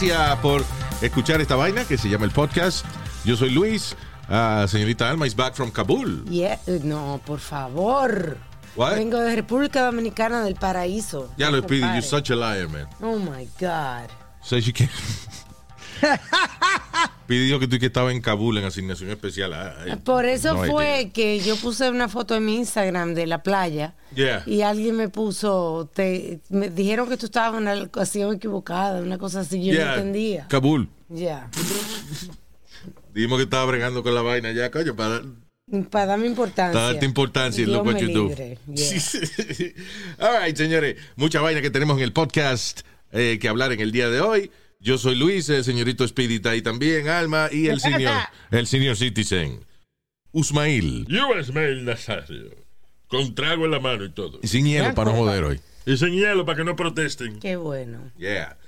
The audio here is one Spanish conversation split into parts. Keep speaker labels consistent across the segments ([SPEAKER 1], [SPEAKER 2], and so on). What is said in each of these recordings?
[SPEAKER 1] Gracias por escuchar esta vaina que se llama el podcast. Yo soy Luis. Ah, señorita Alma is back from Kabul.
[SPEAKER 2] Yeah, eh, no, por favor.
[SPEAKER 1] What?
[SPEAKER 2] Vengo de República Dominicana del Paraíso.
[SPEAKER 1] Ya
[SPEAKER 2] No
[SPEAKER 1] lo
[SPEAKER 2] compare.
[SPEAKER 1] you're such a liar, man.
[SPEAKER 2] Oh my God.
[SPEAKER 1] Says you can't- Pidió que tú que estaba en Kabul en asignación especial. Ay,
[SPEAKER 2] Por eso
[SPEAKER 1] no
[SPEAKER 2] fue
[SPEAKER 1] idea.
[SPEAKER 2] que yo puse una foto en mi Instagram de la playa
[SPEAKER 1] Yeah.
[SPEAKER 2] y alguien me puso, te, me dijeron que tú estabas en una ocasión equivocada, una cosa así, yo
[SPEAKER 1] Yeah,
[SPEAKER 2] no entendía.
[SPEAKER 1] Kabul.
[SPEAKER 2] Ya.
[SPEAKER 1] Dijimos que estaba bregando con la vaina ya, coño, para
[SPEAKER 2] Para darme importancia.
[SPEAKER 1] para darte importancia en lo que.
[SPEAKER 2] Yeah.
[SPEAKER 1] All right, señores. Mucha vaina que tenemos en el podcast eh, que hablar en el día de hoy. Yo soy Luis, el señorito Speedy está ahí también, Alma, y el señor, el senior citizen, Usmail.
[SPEAKER 3] Yo Ismael Nazario. Con trago en la mano y todo.
[SPEAKER 1] Y sin hielo para no joder hoy.
[SPEAKER 3] Y sin hielo para que no protesten.
[SPEAKER 2] Qué bueno.
[SPEAKER 1] Yeah.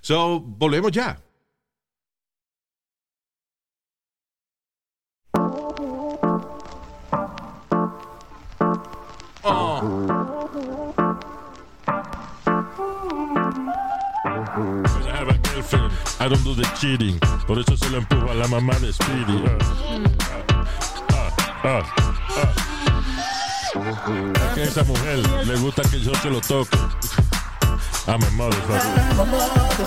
[SPEAKER 1] So, volvemos ya.
[SPEAKER 3] I don't do the cheating. Por eso se lo empujo a la mamá de Speedy. Ah, ah, ah, ah. Es que a esa mujer le gusta que yo se lo toque. I'm a motherfucker. I'm a motherfucker.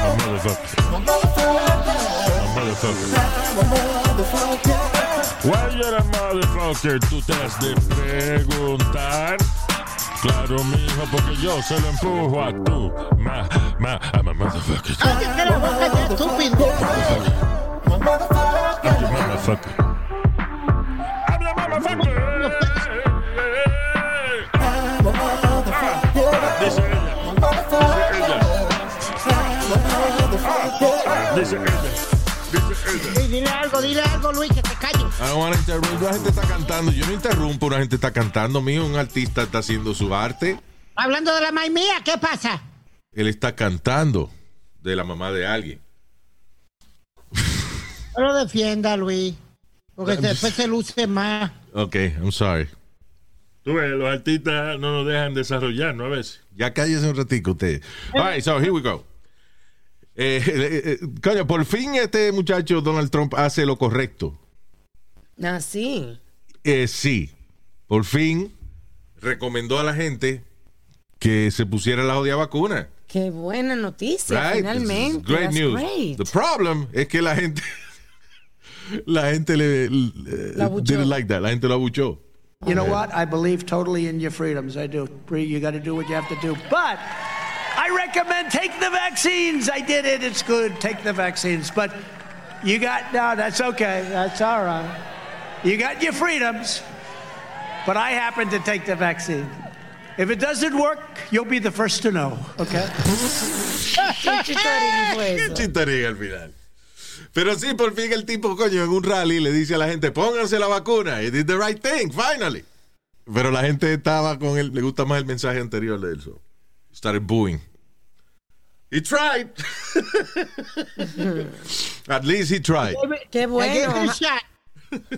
[SPEAKER 3] I'm a motherfucker. Why you're a motherfucker? Tú te has de preguntar. Claro, mijo, porque yo se lo empujo a tú. Ma, ma, I'm a motherfucker.
[SPEAKER 4] Cállate la boca ya, estúpido.
[SPEAKER 3] I'm your motherfucker. I'm your motherfucker. Dice ella. Dice ella. Dice ella. Dice ella.
[SPEAKER 4] Dile algo, dile algo, Luis, que.
[SPEAKER 1] I don't wanna interrupt. La gente está cantando. Yo no interrumpo, una gente está cantando. Mío, un artista está haciendo su arte.
[SPEAKER 4] Hablando de la maíz mía, ¿qué pasa?
[SPEAKER 1] Él está cantando de la mamá de alguien.
[SPEAKER 4] No lo defienda, Luis. Porque después se luce más.
[SPEAKER 1] Ok, I'm sorry.
[SPEAKER 3] Tú ves, los artistas no nos dejan desarrollar, ¿no? A veces.
[SPEAKER 1] Ya cállese un ratico usted. All right, so here we go. Eh, eh, eh, coño, por fin este muchacho Donald Trump hace lo correcto.
[SPEAKER 2] Ah, sí.
[SPEAKER 1] Eh, sí, por fin recomendó a la gente que se pusiera la jodida vacuna.
[SPEAKER 2] Qué buena noticia,
[SPEAKER 1] Right?
[SPEAKER 2] finalmente.
[SPEAKER 1] This is great
[SPEAKER 2] That's
[SPEAKER 1] news.
[SPEAKER 2] great.
[SPEAKER 1] The problem es que la gente la gente le, le-
[SPEAKER 2] La
[SPEAKER 1] didn't like that. La gente lo abuchó.
[SPEAKER 5] You know what? I believe totally in your freedoms. I do. Bree, you got to do what you have to do. But I recommend take the vaccines. I did it. It's good. Take the vaccines. But you got, no, that's okay. That's all right. You got your freedoms. But I happen to take the vaccine. If it doesn't work, you'll be the first to know, okay?
[SPEAKER 2] Qué chitorín fue
[SPEAKER 1] Qué
[SPEAKER 2] eso.
[SPEAKER 1] chistería al final. Pero sí, por fin el tipo, coño, en un rally le dice a la gente, pónganse la vacuna. He did the right thing, finally. Pero la gente estaba con él, le gusta más el mensaje anterior de él. So. Started booing. He tried. At least he tried.
[SPEAKER 2] Qué
[SPEAKER 4] I
[SPEAKER 2] bueno.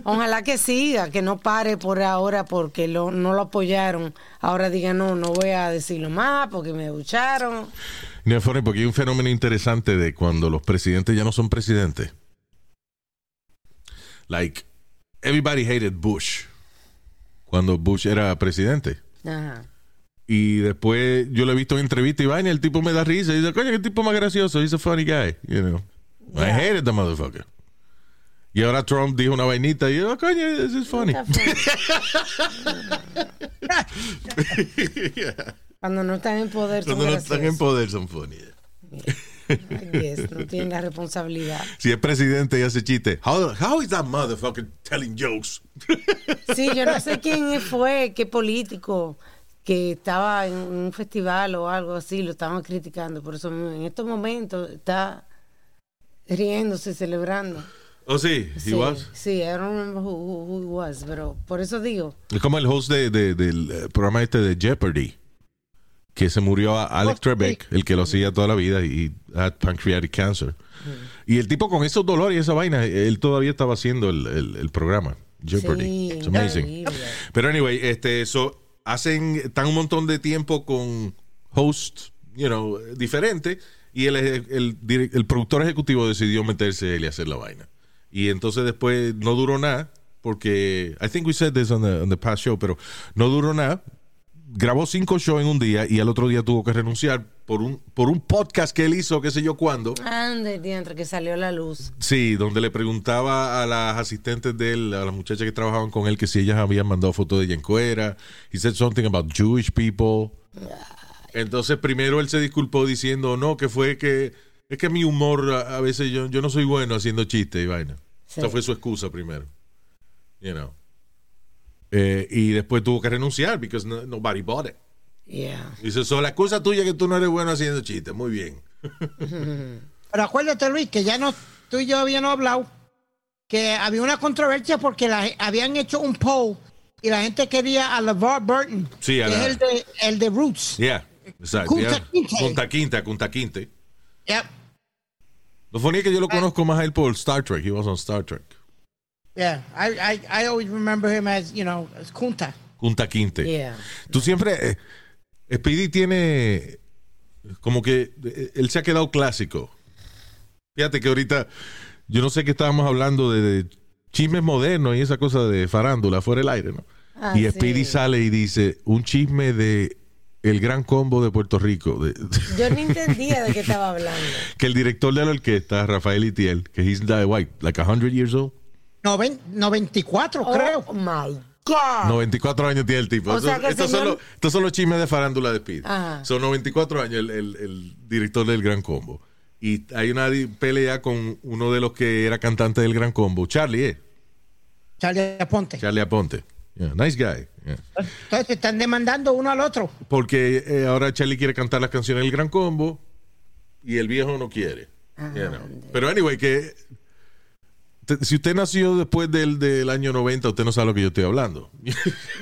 [SPEAKER 2] Ojalá que siga, que no pare por ahora porque lo, no lo apoyaron. Ahora diga, no, no voy a decirlo más porque me ducharon.
[SPEAKER 1] No porque hay un fenómeno interesante de cuando los presidentes ya no son presidentes. Like, everybody hated Bush cuando Bush era presidente.
[SPEAKER 2] Ajá.
[SPEAKER 1] Y después yo lo he visto en entrevista y vaina, el tipo me da risa y dice, coño, qué tipo más gracioso, he's a funny guy, you know. I hated the motherfucker. Y ahora Trump dijo una vainita y yo, oh, coño, this is funny.
[SPEAKER 2] Cuando no están en poder, son
[SPEAKER 1] Cuando no están en poder son funny.
[SPEAKER 2] No tienen la responsabilidad.
[SPEAKER 1] Si es presidente y hace chiste, how, how is that motherfucker telling jokes?
[SPEAKER 2] Sí, yo no sé quién fue, qué político que estaba en un festival o algo así, lo estaban criticando. Por eso en estos momentos está riéndose, celebrando.
[SPEAKER 1] Oh, sí, he
[SPEAKER 2] sí,
[SPEAKER 1] was.
[SPEAKER 2] sí, I don't remember who, who- who he was, pero por eso digo.
[SPEAKER 1] Es como el host de, de- del eh, programa este de Jeopardy, que se murió a Alex
[SPEAKER 4] Oh,
[SPEAKER 1] Trebek, el que lo hacía toda la vida y had pancreatic cancer. Y el tipo con esos dolores y esa vaina, él todavía estaba haciendo el, el- el programa. Jeopardy.
[SPEAKER 2] Sí,
[SPEAKER 1] It's amazing. Pero anyway, este, so, hacen, están un montón de tiempo con hosts, you know, diferentes, y el, el, direc- el productor ejecutivo decidió meterse él y hacer la vaina. Y entonces después no duró nada, porque, I think we said this on the, on the past show, pero no duró nada. Grabó cinco shows en un día y al otro día tuvo que renunciar por un, por un podcast que él hizo, qué sé yo cuándo.
[SPEAKER 2] Ande, diantre, que salió la luz.
[SPEAKER 1] Sí, donde le preguntaba a las asistentes de él, a las muchachas que trabajaban con él, que si ellas habían mandado fotos de ella en cuera. He said something about Jewish people. Entonces, primero él se disculpó diciendo, no, que fue que es que mi humor a, a veces yo, yo no soy bueno haciendo chistes y vaina.
[SPEAKER 2] Sí.
[SPEAKER 1] Esa fue su excusa primero. You know. Eh, y después tuvo que renunciar because no- nobody bought it.
[SPEAKER 2] Yeah.
[SPEAKER 1] Dice, so, la excusa tuya es que tú no eres bueno haciendo chistes. Muy bien.
[SPEAKER 4] Pero acuérdate, Luis, que ya no, tú y yo habíamos hablado que había una controversia porque la- habían hecho un poll y la gente quería a LeVar Burton,
[SPEAKER 1] Sí, a
[SPEAKER 4] que
[SPEAKER 1] la-
[SPEAKER 4] es el de, el de Roots.
[SPEAKER 1] Yeah. Exacto.
[SPEAKER 4] Kunta
[SPEAKER 1] yeah. Kunta Quinte, Kunta Quinte.
[SPEAKER 4] Yeah,
[SPEAKER 1] Lo funny es que yo lo conozco más a él por Star Trek. He was on Star Trek.
[SPEAKER 4] yeah. I, I, I always remember him as, you know, as Kunta.
[SPEAKER 1] Kunta Quinte.
[SPEAKER 2] Yeah.
[SPEAKER 1] Tú siempre. eh, Speedy tiene. Como que. eh, Él se ha quedado clásico. Fíjate que ahorita. Yo no sé qué estábamos hablando de, de chismes modernos y esa cosa de farándula fuera del aire, ¿no?
[SPEAKER 2] Ah,
[SPEAKER 1] y Speedy
[SPEAKER 2] sí.
[SPEAKER 1] sale y dice un chisme de el gran combo de Puerto Rico. de-
[SPEAKER 2] Yo no entendía de qué estaba hablando.
[SPEAKER 1] que el director de la orquesta, Rafael Itiel, que he's like, what, like 100 years old.
[SPEAKER 4] Noven- 94, creo.
[SPEAKER 2] Oh my God.
[SPEAKER 1] 94 años tiene el tipo.
[SPEAKER 2] O sea
[SPEAKER 1] Estos- estos, son los, estos son los chismes de farándula de Speed.
[SPEAKER 2] Ajá.
[SPEAKER 1] Son 94 años el, el- el director del Gran Combo. Y hay una pelea con uno de los que era cantante del Gran Combo, Charlie, ¿eh?
[SPEAKER 4] Charlie Aponte.
[SPEAKER 1] Charlie Aponte. Yeah, nice guy. yeah.
[SPEAKER 4] Entonces se están demandando uno al otro.
[SPEAKER 1] Porque eh, ahora Charlie quiere cantar las canciones del Gran Combo y el viejo no quiere.
[SPEAKER 2] Ah,
[SPEAKER 1] You know. Pero anyway, que si usted nació después del, del año 90, usted no sabe lo que yo estoy hablando.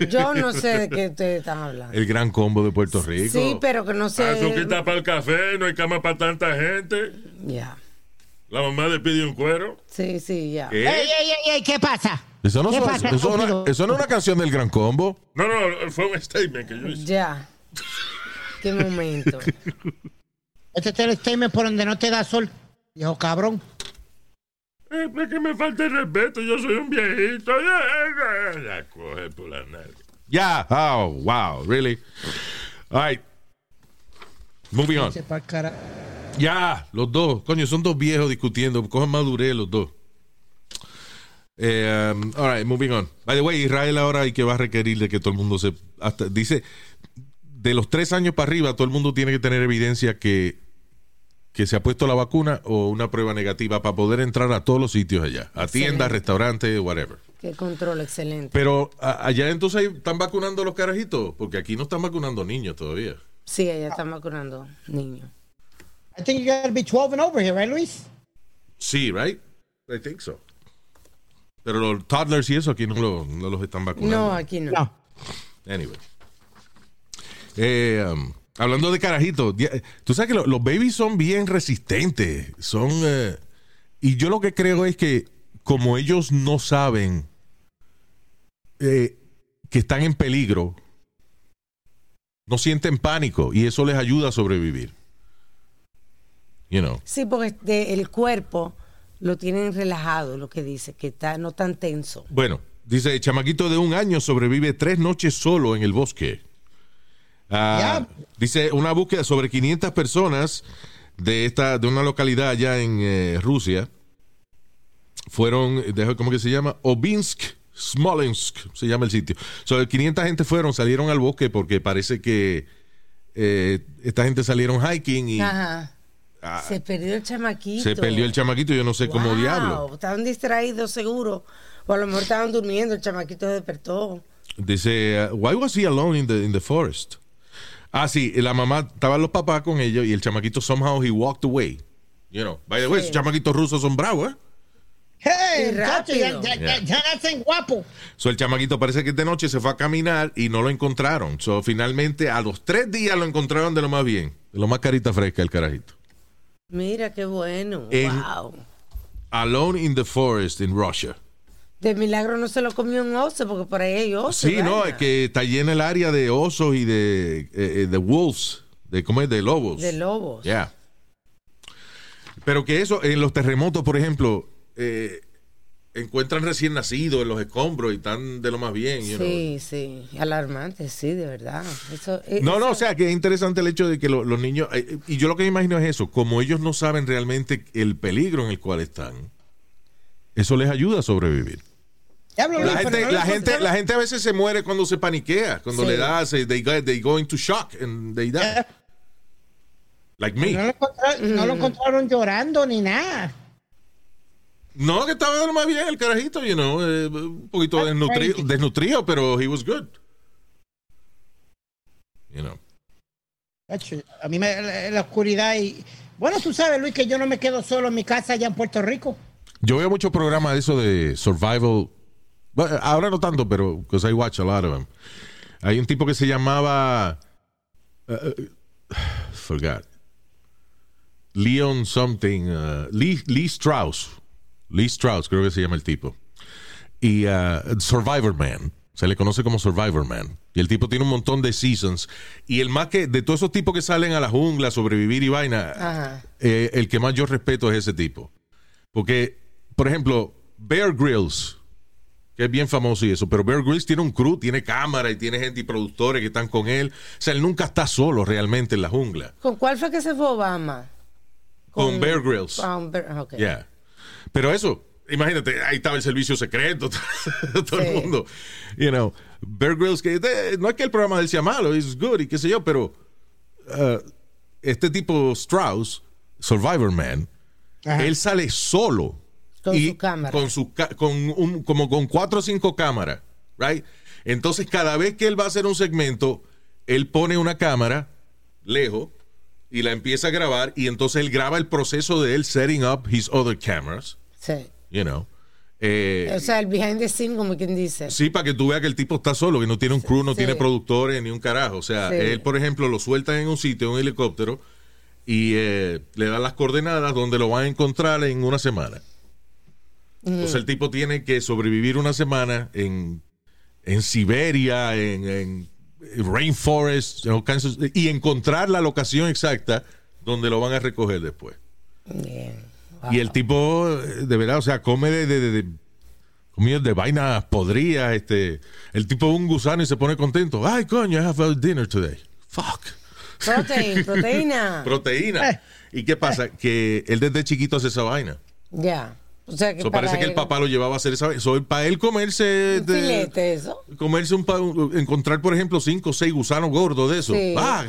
[SPEAKER 2] Yo no sé de qué ustedes están hablando.
[SPEAKER 1] el Gran Combo de Puerto Rico.
[SPEAKER 2] Sí, pero que no sé.
[SPEAKER 3] Azuquita para el café, no hay cama para tanta gente.
[SPEAKER 2] Ya.
[SPEAKER 3] La mamá le pide un cuero.
[SPEAKER 2] Sí, sí, ya.
[SPEAKER 1] ¿Qué?
[SPEAKER 4] ¡Ey, ey, ey, ey! ¿Qué pasa?
[SPEAKER 1] Eso no,
[SPEAKER 4] ¿Qué
[SPEAKER 1] son-
[SPEAKER 4] pasa,
[SPEAKER 1] eso, no,
[SPEAKER 4] estúpido?
[SPEAKER 1] eso no es una canción del Gran Combo.
[SPEAKER 3] No, no, fue un statement que yo hice.
[SPEAKER 2] Ya. Qué momento.
[SPEAKER 4] Este es el statement por donde no te da sol. Viejo cabrón.
[SPEAKER 3] Es que me falta el respeto, yo soy un viejito. Ya, ya, ya, coge por la nalga.
[SPEAKER 1] Ya. Oh, wow. Really? All right. Moving on. Ya, los dos. Coño, son dos viejos discutiendo. Cojan madurez los dos. Eh, um, all right, moving on. By the way, Israel ahora hay que va a requerir de que todo el mundo se... Hasta, dice, de los tres años para arriba, todo el mundo tiene que tener evidencia que, que se ha puesto la vacuna o una prueba negativa para poder entrar a todos los sitios allá. A tiendas, restaurantes, whatever.
[SPEAKER 2] Qué control excelente.
[SPEAKER 1] Pero a- allá entonces ahí están vacunando los carajitos, porque aquí no están vacunando niños todavía.
[SPEAKER 2] Sí, allá están vacunando niños.
[SPEAKER 4] I think you gotta be 12 and over here, right, Luis?
[SPEAKER 1] Sí, right? I think so. Pero los toddlers y eso aquí no, lo- no los están vacunando.
[SPEAKER 2] No, aquí no.
[SPEAKER 4] No.
[SPEAKER 1] Anyway. Eh, um, hablando de carajitos, tú sabes que lo- los babies son bien resistentes. Son. eh, y yo lo que creo es que, como ellos no saben eh, que están en peligro, no sienten pánico y eso les ayuda a sobrevivir. You know.
[SPEAKER 2] Sí, porque de- el cuerpo lo tienen relajado, lo que dice, que está no tan tenso.
[SPEAKER 1] Bueno, dice, chamaquito de un año sobrevive tres noches solo en el bosque. Ah, Dice, una búsqueda sobre 500 personas de esta de una localidad allá en eh, Rusia fueron, deja- ¿cómo que se llama? Obinsk, Smolensk, se llama el sitio. So, 500 gente fueron, salieron al bosque porque parece que eh, esta gente salieron hiking y
[SPEAKER 2] Ajá.
[SPEAKER 1] Ah,
[SPEAKER 2] Se perdió el chamaquito.
[SPEAKER 1] se perdió el chamaquito, yo no sé cómo diablo.
[SPEAKER 2] Estaban distraídos seguro. O a lo mejor estaban durmiendo, el chamaquito se despertó.
[SPEAKER 1] Dice, uh, why was he alone in the, in the forest? Ah, sí, la mamá, estaban los papás con ellos y el chamaquito somehow he walked away. You know, by the way,
[SPEAKER 2] Sí.
[SPEAKER 1] esos chamaquitos rusos son bravos, ¿eh?
[SPEAKER 4] Hey,
[SPEAKER 2] Y
[SPEAKER 4] muchacho, ya,
[SPEAKER 2] rápido.
[SPEAKER 4] ya, ya, ya nacen guapos.
[SPEAKER 1] So, el chamaquito parece que de noche se fue a caminar y no lo encontraron. So, finalmente, a los tres días lo encontraron de lo más bien, de lo más carita fresca el carajito.
[SPEAKER 2] Mira qué bueno.
[SPEAKER 1] En-
[SPEAKER 2] Wow.
[SPEAKER 1] Alone in the forest in Russia.
[SPEAKER 2] De milagro no se lo comió un oso porque por ahí hay osos.
[SPEAKER 1] Sí, no, es que está llena el área de osos y de, eh, eh, de wolves, de cómo es, de lobos.
[SPEAKER 2] De lobos.
[SPEAKER 1] Ya. Pero que eso, en los terremotos, por ejemplo, eh, encuentran recién nacidos en los escombros y están de lo más bien. you know.
[SPEAKER 2] Sí, sí. Alarmante, sí, de verdad. Eso, eh,
[SPEAKER 1] No, no, o sea, que es interesante el hecho de que lo- los niños, eh, y yo lo que me imagino es eso, como ellos no saben realmente el peligro en el cual están, eso les ayuda a sobrevivir. La gente,
[SPEAKER 4] no
[SPEAKER 1] la, gente, la gente a veces se muere cuando se paniquea, cuando
[SPEAKER 2] Sí.
[SPEAKER 1] le da, se, they, go, they go into shock and they die.
[SPEAKER 4] Eh.
[SPEAKER 1] Like
[SPEAKER 4] No
[SPEAKER 1] me.
[SPEAKER 4] lo, encontraron, no lo encontraron llorando ni nada.
[SPEAKER 1] No, que estaba de lo más bien el carajito, you know, eh, un poquito desnutrido, desnutrido, pero he was good. You know.
[SPEAKER 4] A mí me, la, la oscuridad y... Bueno, tú sabes, Luis, que yo no me quedo solo en mi casa allá en Puerto Rico.
[SPEAKER 1] Yo veo muchos programas de eso de survival. Bueno, ahora no tanto, pero because I watch a lot of them. Hay un tipo que se llamaba uh, uh, forgot Leon something uh, Lee, Lee Strauss. Lee Strauss creo que se llama el tipo. Y uh, Survivor Man. Se le conoce como Survivor Man. Y el tipo tiene un montón de seasons. Y el más que de todos esos tipos que salen a la jungla, sobrevivir y vaina, eh, el que más yo respeto es ese tipo. Porque, por ejemplo, Bear Grylls, que es bien famoso y eso, pero Bear Grylls tiene un crew, tiene cámara y tiene gente y productores que están con él. O sea, él nunca está solo realmente en la jungla.
[SPEAKER 2] ¿Con cuál fue que se fue Obama?
[SPEAKER 1] Con, Bear Grylls.
[SPEAKER 2] Con Bear- ok.
[SPEAKER 1] Yeah. Pero eso, imagínate, ahí estaba el servicio secreto, todo
[SPEAKER 2] Sí.
[SPEAKER 1] el mundo. You know, Bear Grylls, que de- no es que el programa de él sea malo, es good y qué sé yo, pero uh, este tipo Strauss, Survivor Man,
[SPEAKER 4] Ajá.
[SPEAKER 1] él sale solo.
[SPEAKER 2] Con
[SPEAKER 1] y
[SPEAKER 2] su cámara.
[SPEAKER 1] Con su con un, como con cuatro o cinco cámaras, right? Entonces, cada vez que él va a hacer un segmento, él pone una cámara lejos y la empieza a grabar y entonces él graba el proceso de él setting up his other cameras,
[SPEAKER 2] Sí.
[SPEAKER 1] you know. Eh,
[SPEAKER 2] O sea, el behind the scene, como quien dice.
[SPEAKER 1] Sí, para que tú veas que el tipo está solo, que no tiene un crew, no
[SPEAKER 2] Sí.
[SPEAKER 1] tiene productores ni un carajo. O sea,
[SPEAKER 2] Sí.
[SPEAKER 1] él, por ejemplo, lo sueltan en un sitio, en un helicóptero, y eh, le dan las coordenadas donde lo van a encontrar en una semana. Entonces el tipo tiene que sobrevivir una semana en, en Siberia, en, en rainforest, en of- y encontrar la locación exacta donde lo van a recoger después. Y el tipo, eh, de verdad, o sea, come de, de, de, de- comida de vainas podridas. Este, el tipo un gusano y se pone contento. Ay, coño, I have a dinner today. Fuck.
[SPEAKER 2] Protein, proteína.
[SPEAKER 1] Proteína. ¿Y qué pasa? Que él desde chiquito hace esa vaina.
[SPEAKER 2] ya. O sea que
[SPEAKER 1] So, parece que el papá lo llevaba a hacer esa vaina. So, para él comerse.
[SPEAKER 2] Un
[SPEAKER 1] de-
[SPEAKER 2] filete, eso.
[SPEAKER 1] comerse un, pa- un- encontrar, por ejemplo, cinco o seis gusanos gordos de eso.
[SPEAKER 2] Sí.
[SPEAKER 1] ¡Ah!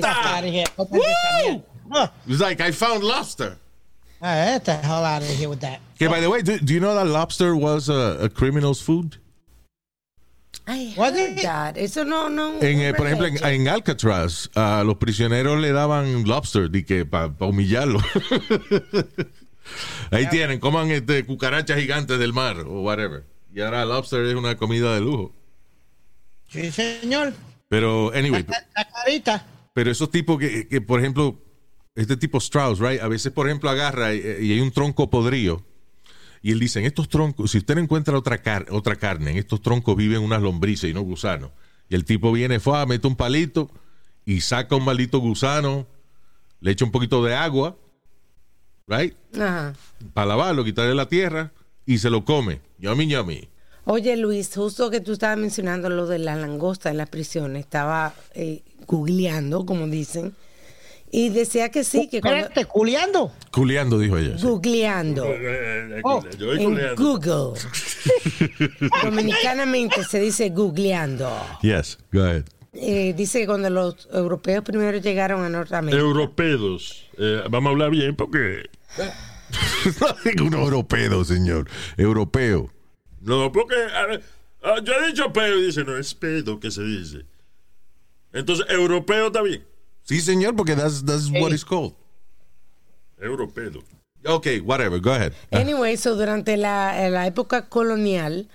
[SPEAKER 4] Yeah. Oh,
[SPEAKER 1] It's like I found lobster.
[SPEAKER 4] Ah, get the hell out of here with that.
[SPEAKER 1] Que, by the way, do, do you know that lobster was a, a criminal's food?
[SPEAKER 2] Ay,
[SPEAKER 4] What
[SPEAKER 2] heard
[SPEAKER 4] is-
[SPEAKER 2] that. Eso no, no.
[SPEAKER 1] En,
[SPEAKER 2] no
[SPEAKER 1] eh, por ejemplo, en, en Alcatraz, a los prisioneros le daban lobster para humillarlo. Ahí tienen, coman este, cucarachas gigantes del mar o whatever. Y ahora lobster es una comida de lujo.
[SPEAKER 4] Sí, señor.
[SPEAKER 1] Pero, anyway,
[SPEAKER 4] La, la carita.
[SPEAKER 1] pero esos tipos que, que, por ejemplo, este tipo Strauss, right? A veces, por ejemplo, agarra y, y hay un tronco podrido. Y él dice, en estos troncos, si usted encuentra otra, car- otra carne, en estos troncos viven unas lombrices y no gusanos. Y el tipo viene, fue, mete un palito y saca un maldito gusano, le echa un poquito de agua, right?
[SPEAKER 2] Ajá.
[SPEAKER 1] Para lavarlo, quitarle la tierra y se lo come. Yummy, yummy.
[SPEAKER 2] Oye, Luis, justo que tú estabas mencionando lo de la langosta en las prisiones, estaba eh, googleando, como dicen, y decía que sí, que cuando...
[SPEAKER 4] Espérate, culeando.
[SPEAKER 1] Culeando, dijo ella. sí.
[SPEAKER 2] Googleando.
[SPEAKER 4] Oh,
[SPEAKER 3] Yo voy
[SPEAKER 2] En
[SPEAKER 3] culeando.
[SPEAKER 2] Google. Dominicanamente se dice googleando.
[SPEAKER 1] Yes, go ahead.
[SPEAKER 2] Eh, dice que cuando los europeos primero llegaron a Norteamérica.
[SPEAKER 3] Europeos. Eh, vamos a hablar bien porque.
[SPEAKER 1] no digo un europeo, señor. Europeo.
[SPEAKER 3] No, porque. a ver, Ah, yo he dicho pedo y dice, no, es pedo que se dice. Entonces, europeo también.
[SPEAKER 1] Sí, señor, porque that's, that's what it's called.
[SPEAKER 3] Europeo.
[SPEAKER 1] Ok, whatever, go ahead.
[SPEAKER 2] Anyway, so durante la, la época colonial,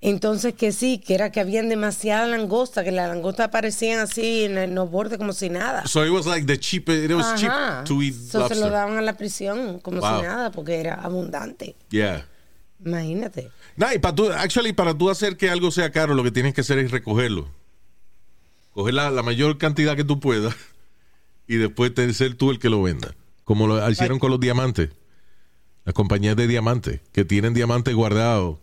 [SPEAKER 2] entonces que sí, que era que habían demasiada langosta, que las langostas aparecían así en, los bordes como si nada.
[SPEAKER 1] So it was like the cheap, it was
[SPEAKER 2] Ajá.
[SPEAKER 1] cheap to eat
[SPEAKER 2] So se lo daban a la prisión como
[SPEAKER 1] Wow.
[SPEAKER 2] si nada, porque era abundante.
[SPEAKER 1] Yeah.
[SPEAKER 2] Imagínate.
[SPEAKER 1] No, y para tú, actually, para tú hacer que algo sea caro, lo que tienes que hacer es recogerlo. Coger la, la mayor cantidad que tú puedas y después te- ser tú el que lo venda. Como lo hicieron con los diamantes. Las compañías de diamantes, que tienen diamantes guardados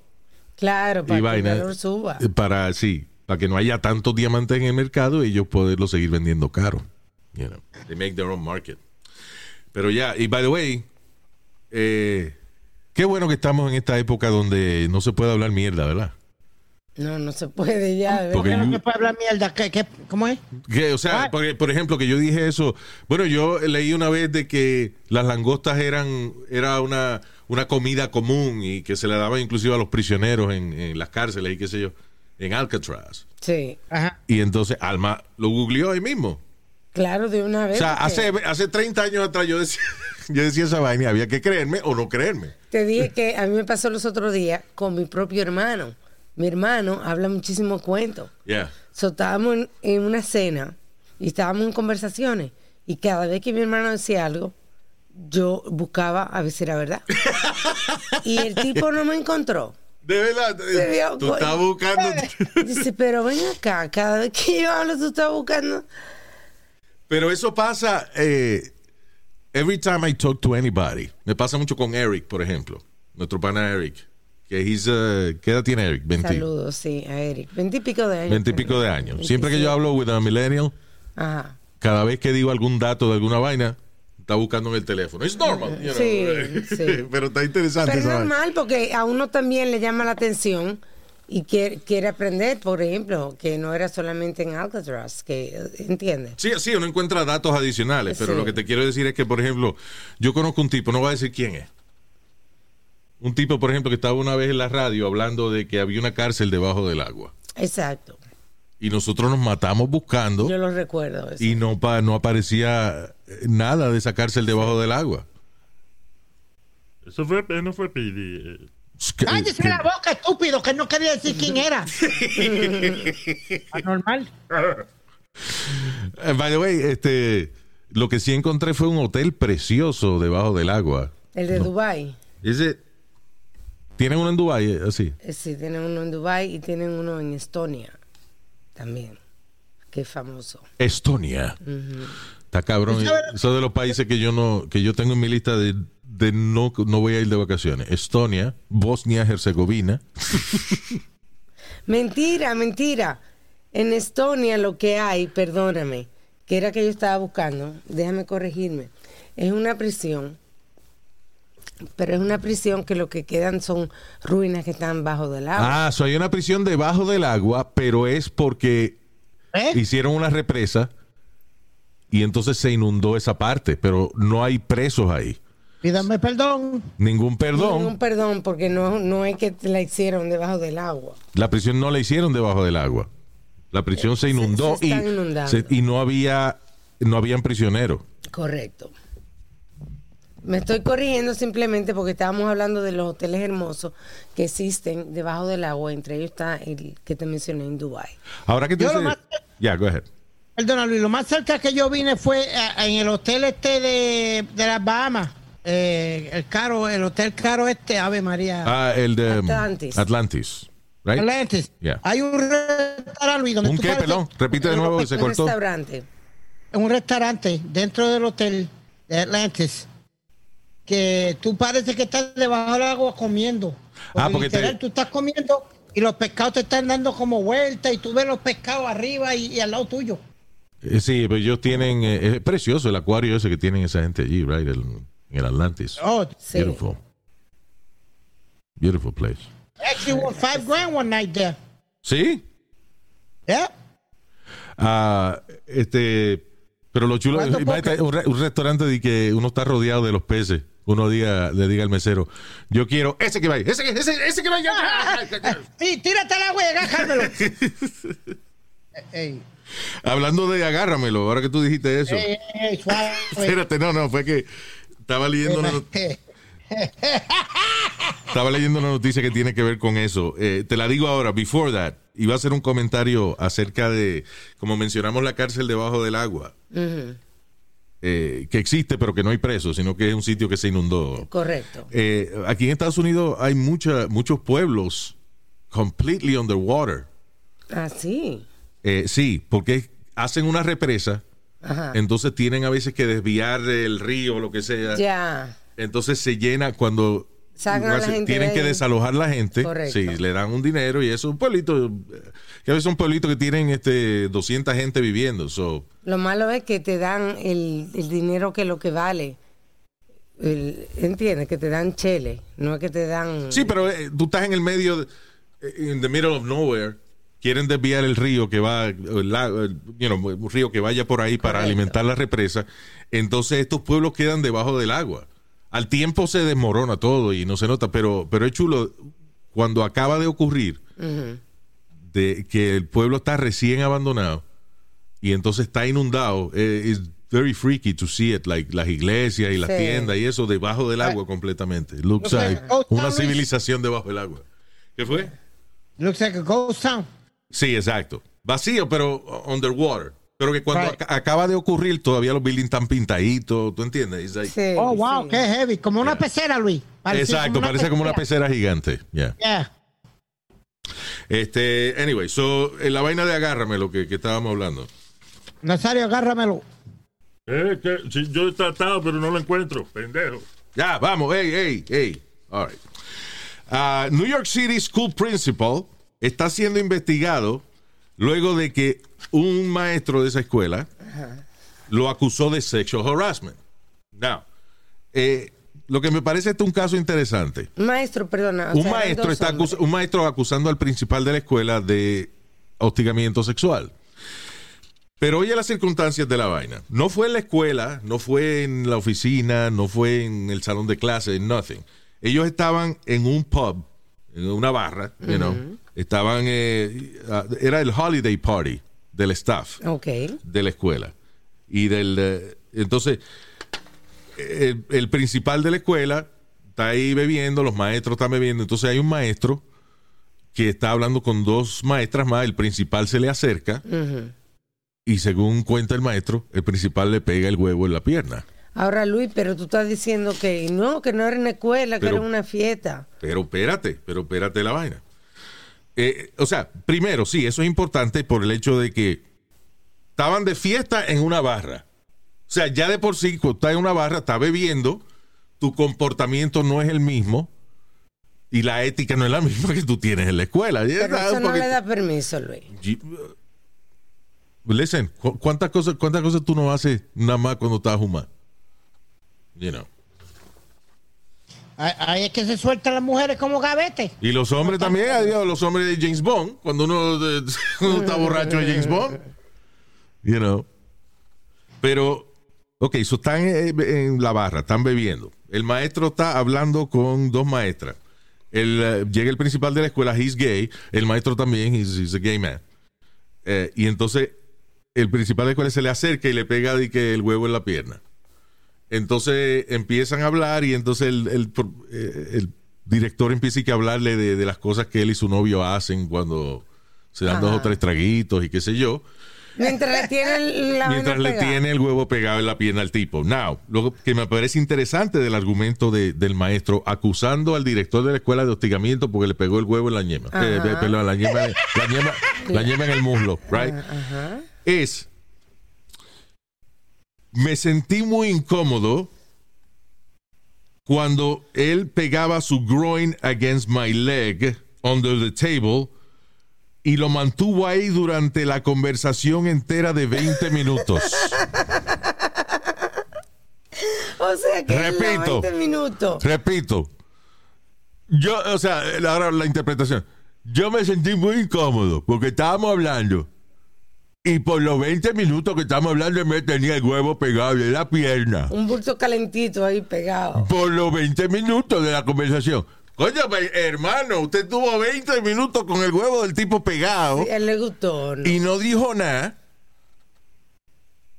[SPEAKER 2] Claro, para
[SPEAKER 1] y
[SPEAKER 2] que el
[SPEAKER 1] vaina.
[SPEAKER 2] valor suba.
[SPEAKER 1] eh, Para, sí, para que no haya tantos diamantes en el mercado y ellos poderlo seguir vendiendo caro. You know, they make their own market. Pero ya, y by the way, eh, qué bueno que estamos en esta época donde no se puede hablar mierda, ¿verdad?
[SPEAKER 2] No, no se puede ya.
[SPEAKER 1] Porque
[SPEAKER 2] verdad.
[SPEAKER 4] ¿Qué
[SPEAKER 1] you-
[SPEAKER 4] no puede hablar mierda? ¿Qué, qué, ¿Cómo es?
[SPEAKER 1] Que, o sea, por, por ejemplo, que yo dije eso. Bueno, yo leí una vez de que las langostas eran era una, una comida común y que se le daba inclusive a los prisioneros en, en las cárceles y qué sé yo, en Alcatraz.
[SPEAKER 2] Sí,
[SPEAKER 4] Ajá.
[SPEAKER 1] Y entonces Alma lo googleó ahí mismo.
[SPEAKER 2] claro, de una
[SPEAKER 1] O
[SPEAKER 2] vez.
[SPEAKER 1] sea,
[SPEAKER 2] porque
[SPEAKER 1] hace, hace 30 años atrás yo decía, yo decía esa vaina, y había que creerme o no creerme.
[SPEAKER 2] Te dije que a mí me pasó los otros días con mi propio hermano. Mi hermano habla muchísimo cuento.
[SPEAKER 1] Yeah.
[SPEAKER 2] So, estábamos en, en una cena y estábamos en conversaciones. Y cada vez que mi hermano decía algo, yo buscaba a ver si era verdad. y el tipo no me encontró.
[SPEAKER 1] De verdad,
[SPEAKER 2] vio
[SPEAKER 1] tú
[SPEAKER 2] co-
[SPEAKER 1] estás buscando.
[SPEAKER 2] Dice, pero ven acá, cada vez que yo hablo, tú estás buscando.
[SPEAKER 1] Pero eso pasa eh, every time I talk to anybody. Me pasa mucho con Eric, por ejemplo. Nuestro pana Eric. Que he's, uh, ¿Qué edad tiene Eric? 20,
[SPEAKER 2] Saludos, sí, a Eric. Veintipico de años.
[SPEAKER 1] 20 y pico de años. Siempre que yo
[SPEAKER 2] 27.
[SPEAKER 1] hablo with a millennial,
[SPEAKER 2] Ajá.
[SPEAKER 1] cada vez que digo algún dato de alguna vaina, está buscando en el teléfono. Es normal. you know.
[SPEAKER 2] Sí, sí.
[SPEAKER 1] Pero está interesante
[SPEAKER 2] Pero es normal porque a uno también le llama la atención y quiere, quiere aprender, por ejemplo, que no era solamente en Alcatraz, que entiende.
[SPEAKER 1] Sí, sí, uno encuentra datos adicionales, pero
[SPEAKER 2] Sí.
[SPEAKER 1] lo que te quiero decir es que, por ejemplo, yo conozco un tipo, no voy a decir quién es. Un tipo, por ejemplo, que estaba una vez en la radio hablando de que había una cárcel debajo del agua.
[SPEAKER 2] Exacto.
[SPEAKER 1] Y nosotros nos matamos buscando
[SPEAKER 2] Yo lo recuerdo. eso.
[SPEAKER 1] y no, pa- no aparecía eh, nada de esa cárcel debajo del agua.
[SPEAKER 3] Eso fue, no fue Pidi. eh.
[SPEAKER 4] Cállese la boca, estúpido, que no quería decir quién era. Anormal.
[SPEAKER 1] Eh, by the way, este, lo que sí encontré fue un hotel precioso debajo del agua.
[SPEAKER 2] El de Dubai.
[SPEAKER 1] Ese, ¿Tienen uno en Dubái eh, así?
[SPEAKER 2] Eh, Sí, tienen uno en Dubai y tienen uno en Estonia también, es famoso.
[SPEAKER 1] Estonia. Está cabrón. Eso de los países que yo no, que yo tengo en mi lista de, de no, no voy a ir de vacaciones. Estonia, Bosnia, Herzegovina.
[SPEAKER 2] Mentira, mentira. En Estonia lo que hay, perdóname, que era que yo estaba buscando, déjame corregirme, es una prisión, pero es una prisión que lo que quedan son ruinas que están bajo del agua.
[SPEAKER 1] Ah, so hay una prisión debajo del agua, pero es porque
[SPEAKER 4] ¿Eh?
[SPEAKER 1] hicieron una represa y entonces se inundó esa parte, pero no hay presos ahí.
[SPEAKER 4] Pídame perdón.
[SPEAKER 1] Ningún perdón.
[SPEAKER 2] Ningún perdón, porque no, no es que la hicieron debajo del agua.
[SPEAKER 1] La prisión no la hicieron debajo del agua. La prisión se inundó
[SPEAKER 2] se
[SPEAKER 1] y, se- y no había no habían prisioneros.
[SPEAKER 2] Correcto. Me estoy corrigiendo simplemente porque estábamos hablando de los hoteles hermosos que existen debajo del agua. Entre ellos está el que te mencioné en Dubai.
[SPEAKER 1] Ahora que tú dices-
[SPEAKER 4] más-
[SPEAKER 1] Ya, go ahead.
[SPEAKER 4] Perdona, Luis, lo más cerca que yo vine fue eh, en el hotel este de, de las Bahamas. Eh, el caro, el hotel caro este, Ave María.
[SPEAKER 1] Ah, el de um,
[SPEAKER 2] Atlantis.
[SPEAKER 1] Atlantis. Right?
[SPEAKER 4] Atlantis.
[SPEAKER 1] Yeah.
[SPEAKER 4] Hay un restaurante, Luis, donde
[SPEAKER 1] ¿Un
[SPEAKER 4] tú
[SPEAKER 1] qué, perdón? Repite de nuevo que se
[SPEAKER 2] Un
[SPEAKER 1] cortó.
[SPEAKER 2] restaurante.
[SPEAKER 4] un restaurante dentro del hotel de Atlantis que tú parece que estás debajo del agua comiendo.
[SPEAKER 1] Ah, porque
[SPEAKER 4] literal,
[SPEAKER 1] te-
[SPEAKER 4] tú estás comiendo y los pescados te están dando como vuelta y tú ves los pescados arriba y, y al lado tuyo.
[SPEAKER 1] Eh, Sí, pero ellos tienen. eh, es precioso el acuario ese que tienen esa gente allí, right? El- en el Atlantis.
[SPEAKER 4] Oh,
[SPEAKER 2] Sí.
[SPEAKER 1] Beautiful. Beautiful place.
[SPEAKER 4] actually won five grand one night there.
[SPEAKER 1] ¿Sí?
[SPEAKER 4] Yeah.
[SPEAKER 1] Ah, este. Pero lo chulo,
[SPEAKER 4] ¿Cuánto
[SPEAKER 1] imagínate, un, re- un restaurante de que uno está rodeado de los peces, uno diga, le diga al mesero, yo quiero ese que vaya, ese que, ese, ese que vaya.
[SPEAKER 4] Sí, tírate al agua y agárramelo. Ey,
[SPEAKER 1] Hablando de agárramelo, ahora que tú dijiste eso.
[SPEAKER 4] ey, ey, suave.
[SPEAKER 1] Espérate, no, no, fue que estaba leyendo una, estaba leyendo una noticia que tiene que ver con eso. Eh, te la digo ahora, before that, iba a hacer un comentario acerca de, como mencionamos, la cárcel debajo del agua, eh, que existe, pero que no hay presos, sino que es un sitio que se inundó.
[SPEAKER 2] Correcto.
[SPEAKER 1] Eh, aquí en Estados Unidos hay mucha, muchos pueblos completely underwater.
[SPEAKER 2] Ah, sí.
[SPEAKER 1] Eh, sí, porque hacen una represa,
[SPEAKER 2] Ajá.
[SPEAKER 1] entonces tienen a veces que desviar el río o lo que sea.
[SPEAKER 2] Ya.
[SPEAKER 1] Entonces se llena cuando
[SPEAKER 2] Sacan a la gente
[SPEAKER 1] tienen que desalojar la gente.
[SPEAKER 2] Correcto.
[SPEAKER 1] Sí, le dan un dinero y eso es un pueblito. eh, Que a veces son pueblitos que tienen este 200 gente viviendo. So,
[SPEAKER 2] Lo malo es que te dan el, el dinero que lo que vale. El- ¿Entiendes? Que te dan chele. No es que te dan.
[SPEAKER 1] sí, pero eh, tú estás en el medio, de- eh, in the middle of nowhere. Quieren desviar el río que va, el- you know, un río que vaya por ahí para
[SPEAKER 2] Correcto.
[SPEAKER 1] alimentar la represa. Entonces estos pueblos quedan debajo del agua. Al tiempo se desmorona todo y no se nota, pero, pero es chulo. Cuando acaba de ocurrir, de que el pueblo está recién abandonado y entonces está inundado, eh, es very freaky to see it, like las iglesias y las
[SPEAKER 2] Sí.
[SPEAKER 1] tiendas y eso debajo del agua completamente. It looks like una civilización debajo del agua. ¿Qué fue?
[SPEAKER 4] Looks like a ghost town.
[SPEAKER 1] Sí, exacto. Vacío, pero underwater. Pero que cuando
[SPEAKER 4] Right.
[SPEAKER 1] ac- acaba de ocurrir, todavía los buildings están pintaditos, ¿tú entiendes? Like-
[SPEAKER 2] Sí,
[SPEAKER 4] Oh, wow,
[SPEAKER 2] sí.
[SPEAKER 4] qué heavy. Como una pecera, Luis.
[SPEAKER 1] Exacto, parece como una pecera gigante. Yeah.
[SPEAKER 4] Yeah.
[SPEAKER 1] Este, anyway, so, en la vaina de agárrame lo que, que estábamos hablando.
[SPEAKER 4] Nazario, agárramelo.
[SPEAKER 3] Eh, que, si yo he tratado, pero no lo encuentro, pendejo.
[SPEAKER 1] Ya, vamos, hey, hey, hey. All right. Ah, New York City School Principal está siendo investigado luego de que un maestro de esa escuela lo acusó de sexual harassment. Now, eh, lo que me parece este un caso interesante.
[SPEAKER 2] Maestro, perdona.
[SPEAKER 1] Un
[SPEAKER 2] sea,
[SPEAKER 1] maestro, está acus- un maestro acusando al principal de la escuela de hostigamiento sexual. Pero oye las circunstancias de la vaina. No fue en la escuela, no fue en la oficina, no fue en el salón de clase, nothing. Ellos estaban en un pub, en una barra, you know. Estaban, eh, era el holiday party del staff de la escuela. Y del. eh, entonces, el, el principal de la escuela está ahí bebiendo, los maestros están bebiendo. Entonces, hay un maestro que está hablando con dos maestras más. El principal se le acerca y, según cuenta el maestro, el principal le pega el huevo en la pierna.
[SPEAKER 2] Ahora, Luis, pero tú estás diciendo que no, que no era en la escuela, que era una fiesta.
[SPEAKER 1] Pero espérate, pero espérate la vaina. Eh, o sea, primero, sí, eso es importante por el hecho de que estaban de fiesta en una barra. O sea, ya de por sí, cuando estás en una barra, estás bebiendo, tu comportamiento no es el mismo y la ética no es la misma que tú tienes en la escuela.
[SPEAKER 2] Pero eso no le da permiso, Luis.
[SPEAKER 1] Ye- Listen, ¿cu- ¿cuántas cosas, ¿cuántas cosas tú no haces nada más cuando estás fumando? You know.
[SPEAKER 4] Ahí es que se sueltan las mujeres como gavete.
[SPEAKER 1] Y los hombres también, adiós, los hombres de James Bond, cuando uno, está borracho de James Bond. You know. Pero, ok, so están en, en la barra, están bebiendo. El maestro está hablando con dos maestras. El, eh, llega el principal de la escuela, he's gay. El maestro también, he's, he's a gay man. Eh, y entonces, el principal de la escuela se le acerca y le pega de que el huevo en la pierna. Entonces empiezan a hablar y entonces el, el eh, el director empieza a hablarle de, de las cosas que él y su novio hacen cuando se dan dos o tres traguitos y qué sé yo,
[SPEAKER 2] Mientras le tiene la
[SPEAKER 1] mientras le tiene el huevo pegado en la pierna al tipo. Now, lo que me parece interesante del argumento de- del maestro acusando al director de la escuela de hostigamiento porque le pegó el huevo en la ñema. Eh, perdón, la ñema, la ñema, la ñema en el muslo, right?
[SPEAKER 2] Ajá.
[SPEAKER 1] es me sentí muy incómodo cuando él pegaba su groin against my leg under the table y lo mantuvo ahí durante la conversación entera de 20 minutos.
[SPEAKER 2] O sea que
[SPEAKER 1] Repito.
[SPEAKER 2] en los 20 minutos.
[SPEAKER 1] Repito, yo, o sea, ahora la interpretación. Yo me sentí muy incómodo porque estábamos hablando Y por los 20 minutos que estamos hablando, me tenía el huevo pegado en la pierna.
[SPEAKER 2] Un bulto calentito ahí pegado.
[SPEAKER 1] Por los 20 minutos de la conversación. Coño, pues, hermano, usted tuvo 20 minutos con el huevo del tipo pegado
[SPEAKER 2] Sí, a él le gustó. ¿no?
[SPEAKER 1] y no dijo nada.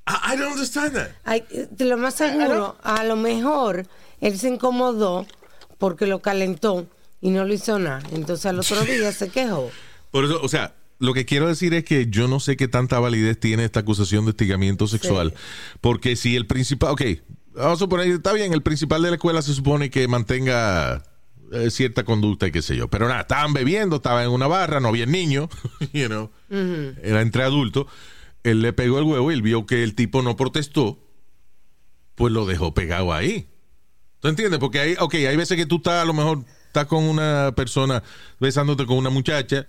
[SPEAKER 1] I, I don't understand that.
[SPEAKER 2] Ay, lo más seguro, a lo mejor él se incomodó porque lo calentó y no lo hizo nada. Entonces al otro día se quejó.
[SPEAKER 1] Por eso, o sea, lo que quiero decir es que yo no sé qué tanta validez tiene esta acusación de hostigamiento sexual. Porque si el principal, ok, vamos a suponer, está bien, el principal de la escuela se supone que mantenga eh, cierta conducta y qué sé yo. Pero nada, estaban bebiendo, estaban en una barra, no había niño, you know, era entre adultos. Él le pegó el huevo y él vio que el tipo no protestó, pues lo dejó pegado ahí. ¿Tú entiendes? Porque hay, ok, hay veces que tú estás, a lo mejor, estás con una persona besándote con una muchacha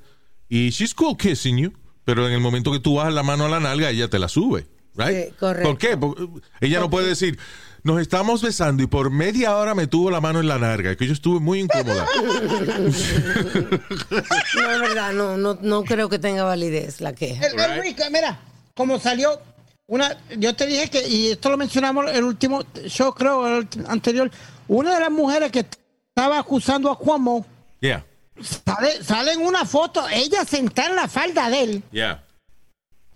[SPEAKER 1] y she's cool kissing you, pero en el momento que tú bajas la mano a la nalga, ella te la sube, right?
[SPEAKER 2] Sí, correcto.
[SPEAKER 1] ¿Por qué? Porque ella no puede decir, nos estamos besando y por media hora me tuvo la mano en la nalga, que yo estuve muy incómoda.
[SPEAKER 2] No, es verdad, no, no, no creo que tenga validez la queja.
[SPEAKER 4] El, el Rico, mira, como salió una, yo te dije que, y esto lo mencionamos el último show, creo, el anterior, una de las mujeres que estaba acusando a Cuomo,
[SPEAKER 1] yeah,
[SPEAKER 4] sale, sale en una foto, ella sentada en la falda de él,
[SPEAKER 1] yeah.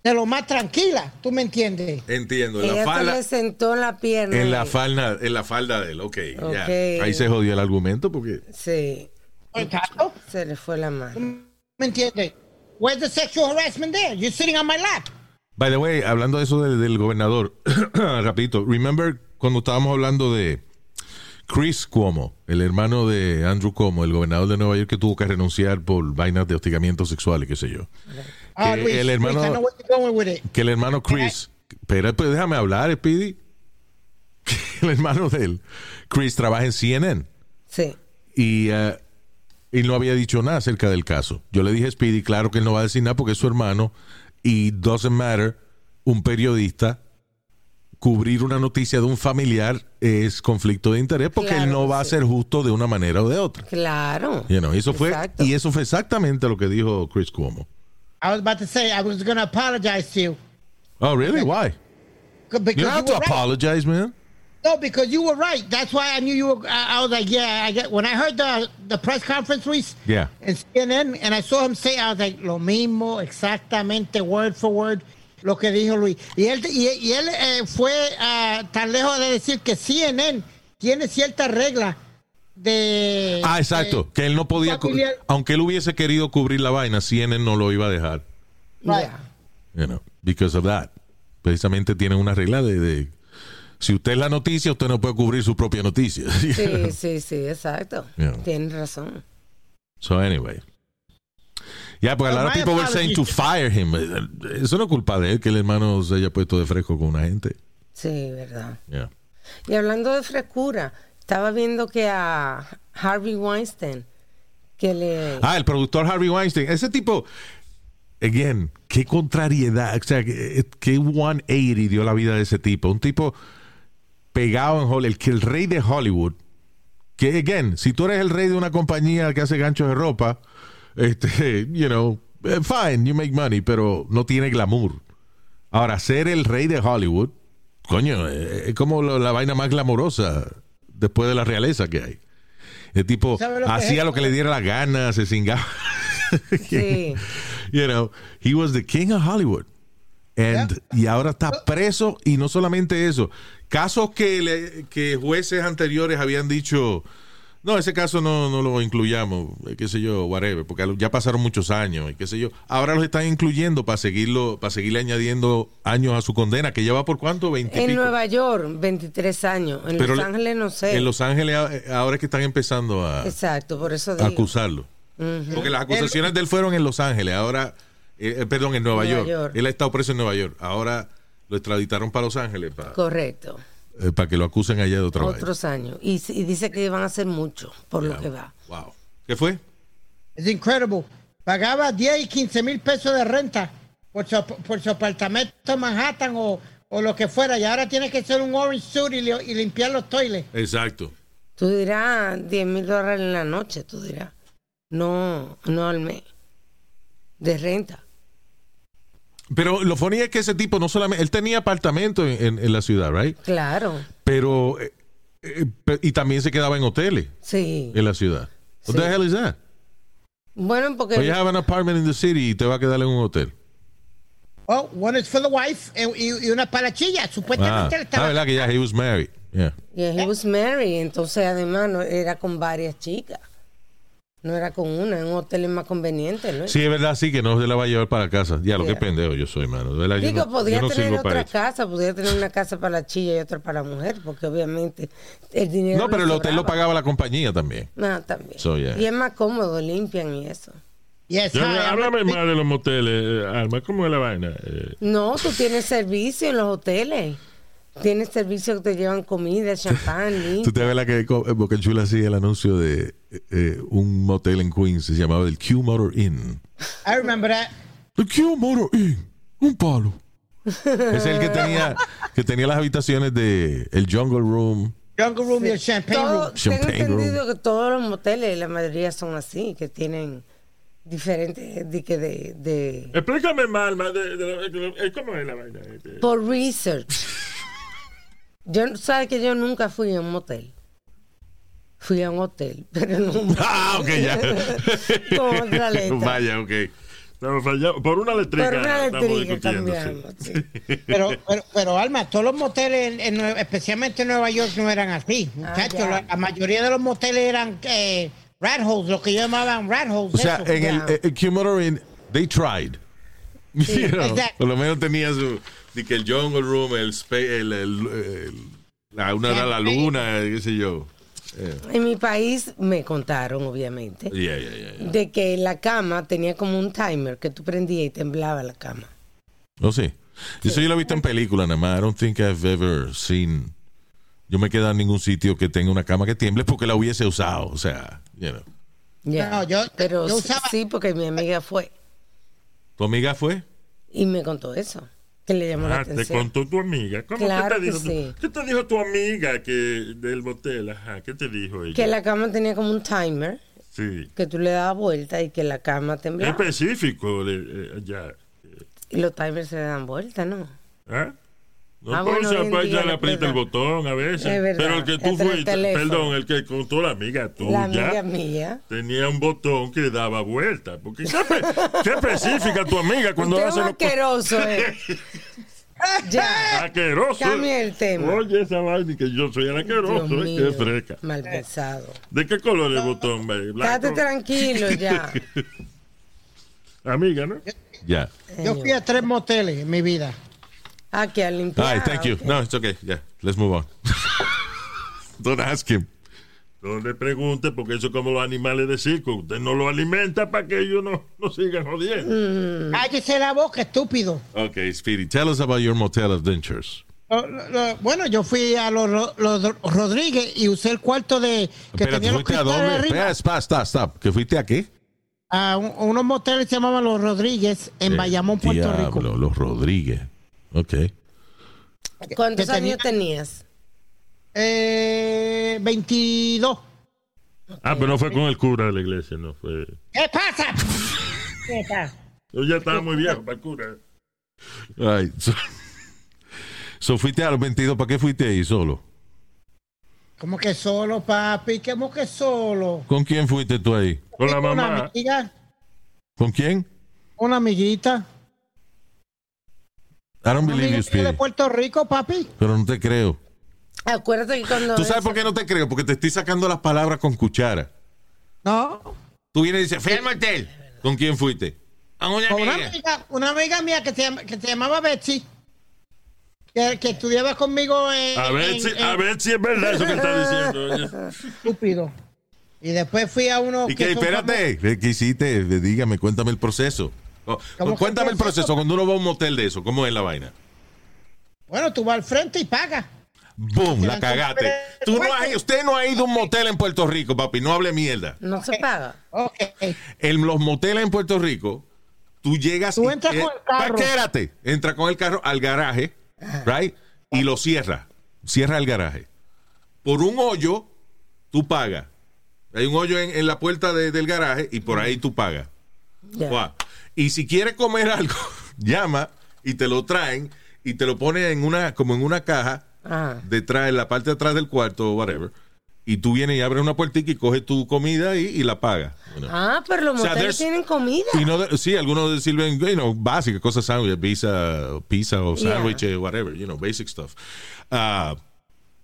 [SPEAKER 4] de lo más tranquila, ¿tú me entiendes?
[SPEAKER 1] Entiendo, en
[SPEAKER 2] Ella
[SPEAKER 1] la
[SPEAKER 2] se
[SPEAKER 1] falda.
[SPEAKER 2] le sentó en la pierna.
[SPEAKER 1] En la falda, en la falda de él, ok, ya.
[SPEAKER 2] Ok.
[SPEAKER 1] Ahí se jodió el argumento porque...
[SPEAKER 2] Sí,
[SPEAKER 4] Exacto.
[SPEAKER 2] se le fue la mano.
[SPEAKER 4] ¿Me entiendes? Where's the sexual harassment there? You're sitting on my lap.
[SPEAKER 1] By the way, hablando de eso del, del gobernador, rapidito, remember cuando estábamos hablando de Chris Cuomo, el hermano de Andrew Cuomo, el gobernador de Nueva York que tuvo que renunciar por vainas de hostigamiento sexual y qué sé yo.
[SPEAKER 4] Ah,
[SPEAKER 1] Que
[SPEAKER 4] Luis,
[SPEAKER 1] el hermano-
[SPEAKER 4] Luis, I know where you're going with it.
[SPEAKER 1] Que el hermano Chris, pero pues déjame hablar, Speedy. Que el hermano de él, Chris, trabaja en CNN
[SPEAKER 2] Sí.
[SPEAKER 1] y eh, él no había dicho nada acerca del caso. Yo le dije a Speedy, claro que él no va a decir nada porque es su hermano y doesn't matter, un periodista cubrir una noticia de un familiar es conflicto de interés porque él no va a ser justo de una manera o de otra.
[SPEAKER 2] Claro.
[SPEAKER 1] You know, eso fue y eso fue exactamente lo que dijo Chris Cuomo.
[SPEAKER 4] I was about to say, I was going to apologize to you.
[SPEAKER 1] Oh, really? Why?
[SPEAKER 4] Because
[SPEAKER 1] You don't have
[SPEAKER 4] you
[SPEAKER 1] to
[SPEAKER 4] right.
[SPEAKER 1] apologize, man.
[SPEAKER 4] No, because you were right. That's why I knew you were. I, I was like, yeah, I get. When I heard the the press conference, Luis,
[SPEAKER 1] Yeah.
[SPEAKER 4] in CNN, and I saw him say, I was like, lo mismo, exactamente, word for word, lo que dijo Luis. Y él, y, y él eh, fue ah, tan lejos de decir que CNN tiene cierta regla de.
[SPEAKER 1] Ah, exacto.
[SPEAKER 4] de-
[SPEAKER 1] que él no podía,
[SPEAKER 4] familiar.
[SPEAKER 1] aunque él hubiese querido cubrir la vaina, CNN no lo iba a dejar.
[SPEAKER 4] Right.
[SPEAKER 1] You know, because of that. Precisamente tienen una regla de, de- si usted es la noticia, usted no puede cubrir su propia noticia.
[SPEAKER 2] Sí, sí, sí, exacto.
[SPEAKER 1] Yeah.
[SPEAKER 2] Tienes razón.
[SPEAKER 1] so anyway. Yeah, porque a lot of people were saying to fire him. Eso no es culpa de él que el hermano se haya puesto de fresco con una gente.
[SPEAKER 2] Sí, verdad.
[SPEAKER 1] Yeah.
[SPEAKER 2] Y hablando de frescura, estaba viendo que a Harvey Weinstein, que le...
[SPEAKER 1] Ah, el productor Harvey Weinstein. Ese tipo, again, qué contrariedad. O sea, qué, qué 180 dio la vida de ese tipo. Un tipo pegado en Hollywood, el, que el rey de Hollywood. Que, again, si tú eres el rey de una compañía que hace ganchos de ropa, este, you know, eh, fine, you make money, pero no tiene glamour. Ahora, ser el rey de Hollywood, coño, eh, es como la vaina más glamorosa después de la realeza que hay. El tipo
[SPEAKER 4] ¿Sabe lo que
[SPEAKER 1] hacía lo que le diera la gana, se cingaba.
[SPEAKER 2] Sí.
[SPEAKER 1] You know, he was the king of Hollywood. And, Y ahora está preso y no solamente eso. Casos que, le- que jueces anteriores habían dicho, no, ese caso no, no lo incluyamos, eh, qué sé yo, whatever, porque ya pasaron muchos años y qué sé yo. Ahora los están incluyendo para seguirlo, para seguirle añadiendo años a su condena, que lleva por cuánto, 20 y
[SPEAKER 2] En
[SPEAKER 1] pico?
[SPEAKER 2] Nueva York, 23 años. En
[SPEAKER 1] Pero
[SPEAKER 2] Los
[SPEAKER 1] le-
[SPEAKER 2] Ángeles no sé.
[SPEAKER 1] En Los Ángeles a- ahora es que están empezando a,
[SPEAKER 2] Exacto, por eso
[SPEAKER 1] a acusarlo. Porque las acusaciones de él fueron en Los Ángeles, ahora, eh, eh, perdón, en Nueva,
[SPEAKER 2] Nueva
[SPEAKER 1] York.
[SPEAKER 2] York.
[SPEAKER 1] Él ha estado preso en Nueva York. Ahora lo extraditaron para Los Ángeles para,
[SPEAKER 2] Correcto.
[SPEAKER 1] Eh, para que lo acusen allá de otra vez.
[SPEAKER 2] Otros años. Y, y dice que van a hacer mucho por lo que va.
[SPEAKER 1] Wow. ¿Qué fue?
[SPEAKER 4] Es incredible. Pagaba 10 y 15 mil pesos de renta por su, por su apartamento en Manhattan o, o lo que fuera. Y ahora tiene que ser un orange suit y, li- y limpiar los toiles.
[SPEAKER 1] Exacto.
[SPEAKER 2] Tú dirás 10 mil dólares en la noche, tú dirás. No, no al mes. De renta.
[SPEAKER 1] Pero lo funny es que ese tipo no solamente. Él tenía apartamento en, en- en la ciudad, right?
[SPEAKER 2] Claro.
[SPEAKER 1] Pero. eh, eh, y también se quedaba en hoteles
[SPEAKER 2] Sí.
[SPEAKER 1] en la ciudad. What
[SPEAKER 2] Sí.
[SPEAKER 1] the hell is that?
[SPEAKER 2] Bueno, porque.
[SPEAKER 1] Or you have an apartment in the city y te va a quedar en un hotel.
[SPEAKER 4] Oh, one is for the wife y, y una para la chilla.
[SPEAKER 1] Ah,
[SPEAKER 4] Supuestamente él
[SPEAKER 1] ah,
[SPEAKER 4] estaba.
[SPEAKER 1] verdad que ya, he was married. Yeah.
[SPEAKER 2] Yeah, he was married, entonces además no, era con varias chicas. No era con una, en un hotel es más conveniente, ¿no?
[SPEAKER 1] Sí, es verdad, sí, que no se la va a llevar para casa. Ya, lo que
[SPEAKER 2] Yeah.
[SPEAKER 1] pendejo yo soy, mano. Verdad, yo
[SPEAKER 2] Digo,
[SPEAKER 1] no-
[SPEAKER 2] podría
[SPEAKER 1] yo no
[SPEAKER 2] tener otra
[SPEAKER 1] eso.
[SPEAKER 2] casa, podría tener una casa para la chilla y otra para la mujer, porque obviamente el dinero.
[SPEAKER 1] No, pero el hotel lo pagaba la compañía también.
[SPEAKER 2] No, también.
[SPEAKER 1] So, yeah.
[SPEAKER 2] Y es más cómodo, limpian y eso.
[SPEAKER 4] Yes, hi, I'm
[SPEAKER 3] háblame más de los moteles, eh, Alma. ¿Cómo es la vaina? Eh,
[SPEAKER 2] No, tú tienes servicio en los hoteles. Tienes servicio que te llevan comida, champán,
[SPEAKER 1] Tú te ves la que co- Boca Chula hacía el anuncio de eh, eh, un motel en Queens, se llamaba el Q Motor Inn.
[SPEAKER 4] I remember that.
[SPEAKER 1] El Q Motor Inn, un palo. es el que tenía, que tenía las habitaciones de el Jungle Room.
[SPEAKER 4] Jungle Room y el Champagne
[SPEAKER 2] Todo-
[SPEAKER 4] Room.
[SPEAKER 2] tengo
[SPEAKER 1] Champagne
[SPEAKER 2] entendido que todos los moteles, la mayoría son así, que tienen diferentes de, que de, de-
[SPEAKER 3] explícame más, Alma, de, de- de- de- ¿cómo es la vaina? Eh,
[SPEAKER 2] por research. Yo sabes que yo nunca fui a un motel. Fui a un hotel, pero no un
[SPEAKER 1] Ah, ok, ya.
[SPEAKER 2] Con otra letra.
[SPEAKER 1] Vaya, ok.
[SPEAKER 3] Por una letrica.
[SPEAKER 2] Por una letrica
[SPEAKER 3] sí.
[SPEAKER 2] sí.
[SPEAKER 4] Pero, pero, pero, Alma, todos los moteles, en- en Nue- especialmente en Nueva York, no eran así. Muchachos,
[SPEAKER 2] ya.
[SPEAKER 4] la, la mayoría de los moteles eran eh, rat holes, lo que llamaban rat holes.
[SPEAKER 1] O sea,
[SPEAKER 4] eso.
[SPEAKER 1] en el,
[SPEAKER 2] Ya.
[SPEAKER 1] el Q Motor Inn, they tried. You know,
[SPEAKER 4] exacto.
[SPEAKER 1] por lo menos tenía su. De que el Jungle Room, el. spa- el, el- el- la, una era la luna, qué sé yo.
[SPEAKER 2] En mi país me contaron, obviamente,
[SPEAKER 1] Yeah, yeah, yeah, yeah.
[SPEAKER 2] de que la cama tenía como un timer que tú prendías y temblaba la cama.
[SPEAKER 1] No sé. Eso yo lo he visto en películas nada más. I don't think I've ever seen. Yo me he quedado en ningún sitio que tenga una cama que tiemble porque la hubiese usado. O sea, you know.
[SPEAKER 4] No, yo-
[SPEAKER 2] Pero
[SPEAKER 4] yo
[SPEAKER 2] sí-
[SPEAKER 4] usaba-
[SPEAKER 2] sí, porque mi amiga fue
[SPEAKER 1] ¿Tu amiga fue?
[SPEAKER 2] y me contó eso, que le llamó la
[SPEAKER 3] Ah, te
[SPEAKER 2] atención.
[SPEAKER 3] contó tu amiga. ¿Cómo
[SPEAKER 2] Claro
[SPEAKER 3] ¿Qué, te dijo tu-
[SPEAKER 2] sí.
[SPEAKER 3] ¿Qué te dijo tu amiga que del motel? Ajá, ¿qué te dijo ella?
[SPEAKER 2] Que la cama tenía como un timer
[SPEAKER 3] Sí.
[SPEAKER 2] que tú le dabas vuelta y que la cama temblaba.
[SPEAKER 3] Específico, eh, ya.
[SPEAKER 2] Y los timers se dan vuelta, ¿no?
[SPEAKER 3] ¿Ah? No,
[SPEAKER 2] Ah,
[SPEAKER 3] pues,
[SPEAKER 2] bueno,
[SPEAKER 3] ya, le aprieta el botón a veces.
[SPEAKER 2] Es verdad,
[SPEAKER 3] Pero el que tú fuiste, perdón, el que contó la amiga tuya.
[SPEAKER 2] La amiga mía.
[SPEAKER 3] Tenía un botón que daba vuelta. Porque qué, pe- qué específica tu amiga cuando hace los
[SPEAKER 2] asqueroso, eh. ya.
[SPEAKER 3] Asqueroso.
[SPEAKER 2] Cambie el tema.
[SPEAKER 3] Oye, esa vaina que yo soy el asqueroso.
[SPEAKER 2] Dios
[SPEAKER 3] eh,
[SPEAKER 2] mío,
[SPEAKER 3] Qué freca.
[SPEAKER 2] Mal pensado.
[SPEAKER 3] ¿De qué color el botón? baby?
[SPEAKER 2] Quédate
[SPEAKER 3] Blanco.
[SPEAKER 2] tranquilo ya.
[SPEAKER 3] Amiga, ¿no?
[SPEAKER 1] Ya.
[SPEAKER 4] Yo fui a tres moteles en mi vida.
[SPEAKER 2] Ah, que al limpiar.
[SPEAKER 1] Ay, thank you.
[SPEAKER 2] ok.
[SPEAKER 1] No, it's okay. Yeah, let's move on. Don't ask him.
[SPEAKER 3] No le pregunte porque eso es como los animales de circo. Usted no lo alimenta para que ellos no, no sigan jodiendo.
[SPEAKER 2] Mm.
[SPEAKER 4] Cállese la boca, estúpido.
[SPEAKER 1] Okay, Speedy, tell us about your motel adventures.
[SPEAKER 4] Lo- lo- lo- bueno, yo fui a los, Ro- los Rodríguez y usé el cuarto de que
[SPEAKER 1] Espera, ¿tú
[SPEAKER 4] tenía los
[SPEAKER 1] fuiste a dónde? Espera, stop, stop, stop. ¿Que fuiste a qué?
[SPEAKER 4] A un- unos moteles se llamaban Los Rodríguez en Bayamón, Puerto
[SPEAKER 1] Diablo,
[SPEAKER 4] Rico.
[SPEAKER 1] los Rodríguez. Ok.
[SPEAKER 2] ¿Cuántos años tenías?
[SPEAKER 4] Eh, 22.
[SPEAKER 3] Ah, pero no fue con el cura de la iglesia, no fue.
[SPEAKER 4] ¿Qué pasa? ¿Qué pasa?
[SPEAKER 3] Yo ya estaba muy viejo para el cura.
[SPEAKER 1] Ay, so, so fuiste a los 22, ¿para qué fuiste ahí solo?
[SPEAKER 4] ¿Cómo que solo, papi? ¿Cómo que solo?
[SPEAKER 1] ¿Con quién fuiste tú ahí?
[SPEAKER 3] Con la
[SPEAKER 4] Una
[SPEAKER 3] mamá.
[SPEAKER 4] amiga,
[SPEAKER 1] ¿Con quién?
[SPEAKER 4] una amiguita.
[SPEAKER 1] I don't believe you,
[SPEAKER 4] amiga de
[SPEAKER 1] Speedy.
[SPEAKER 4] Puerto Rico, papi.
[SPEAKER 1] Pero no te creo.
[SPEAKER 2] Acuérdate que cuando.
[SPEAKER 1] ¿Tú sabes por qué no te creo? Porque te estoy sacando las palabras con cuchara.
[SPEAKER 4] No.
[SPEAKER 1] Tú vienes y dices, fui al motel. ¿Con quién fuiste? A una
[SPEAKER 4] Con una
[SPEAKER 1] amiga.
[SPEAKER 4] una amiga mía que se, llama- que se llamaba Betsy. Que, que estudiaba conmigo en.
[SPEAKER 3] A ver,
[SPEAKER 4] en-
[SPEAKER 3] si,
[SPEAKER 4] en-
[SPEAKER 3] a ver si es verdad eso que está diciendo.
[SPEAKER 4] Estúpido. Y después fui a uno.
[SPEAKER 1] ¿Y qué?
[SPEAKER 4] son
[SPEAKER 1] Espérate. ¿Qué hiciste? Dígame, cuéntame el proceso. Oh,
[SPEAKER 4] ¿Cómo que
[SPEAKER 1] cuéntame el
[SPEAKER 4] proceso?
[SPEAKER 1] cuando uno va a un motel de eso. ¿Cómo es la vaina?
[SPEAKER 4] Bueno, tú vas al frente y pagas.
[SPEAKER 1] Boom,
[SPEAKER 4] Te
[SPEAKER 1] la cagaste. Tú no has- usted no ha ido a un motel en Puerto Rico, papi. No hable mierda.
[SPEAKER 2] No se paga.
[SPEAKER 4] Ok.
[SPEAKER 1] En los moteles en Puerto Rico, tú llegas
[SPEAKER 4] Tú
[SPEAKER 1] y-
[SPEAKER 4] entras con el carro.
[SPEAKER 1] Espérate. Entra con el carro al garaje, right? Y lo cierra. Cierra el garaje. Por un hoyo, tú pagas. Hay un hoyo en, en la puerta de- del garaje y por ahí tú pagas. Y si quieres comer algo, llama y te lo traen y te lo ponen en una, como en una caja
[SPEAKER 2] Ajá.
[SPEAKER 1] detrás, en la parte de atrás del cuarto o whatever. Y tú vienes y abres una puertica y coges tu comida y, y la pagas. you know.
[SPEAKER 2] Ah, pero los
[SPEAKER 1] O sea,
[SPEAKER 2] moteles tienen comida.
[SPEAKER 1] Y no de- sí, algunos sirven, you know, básicas, cosas sándwiches, pizza, pizza o
[SPEAKER 2] Yeah.
[SPEAKER 1] sándwiches, whatever, you know, basic stuff. Ah,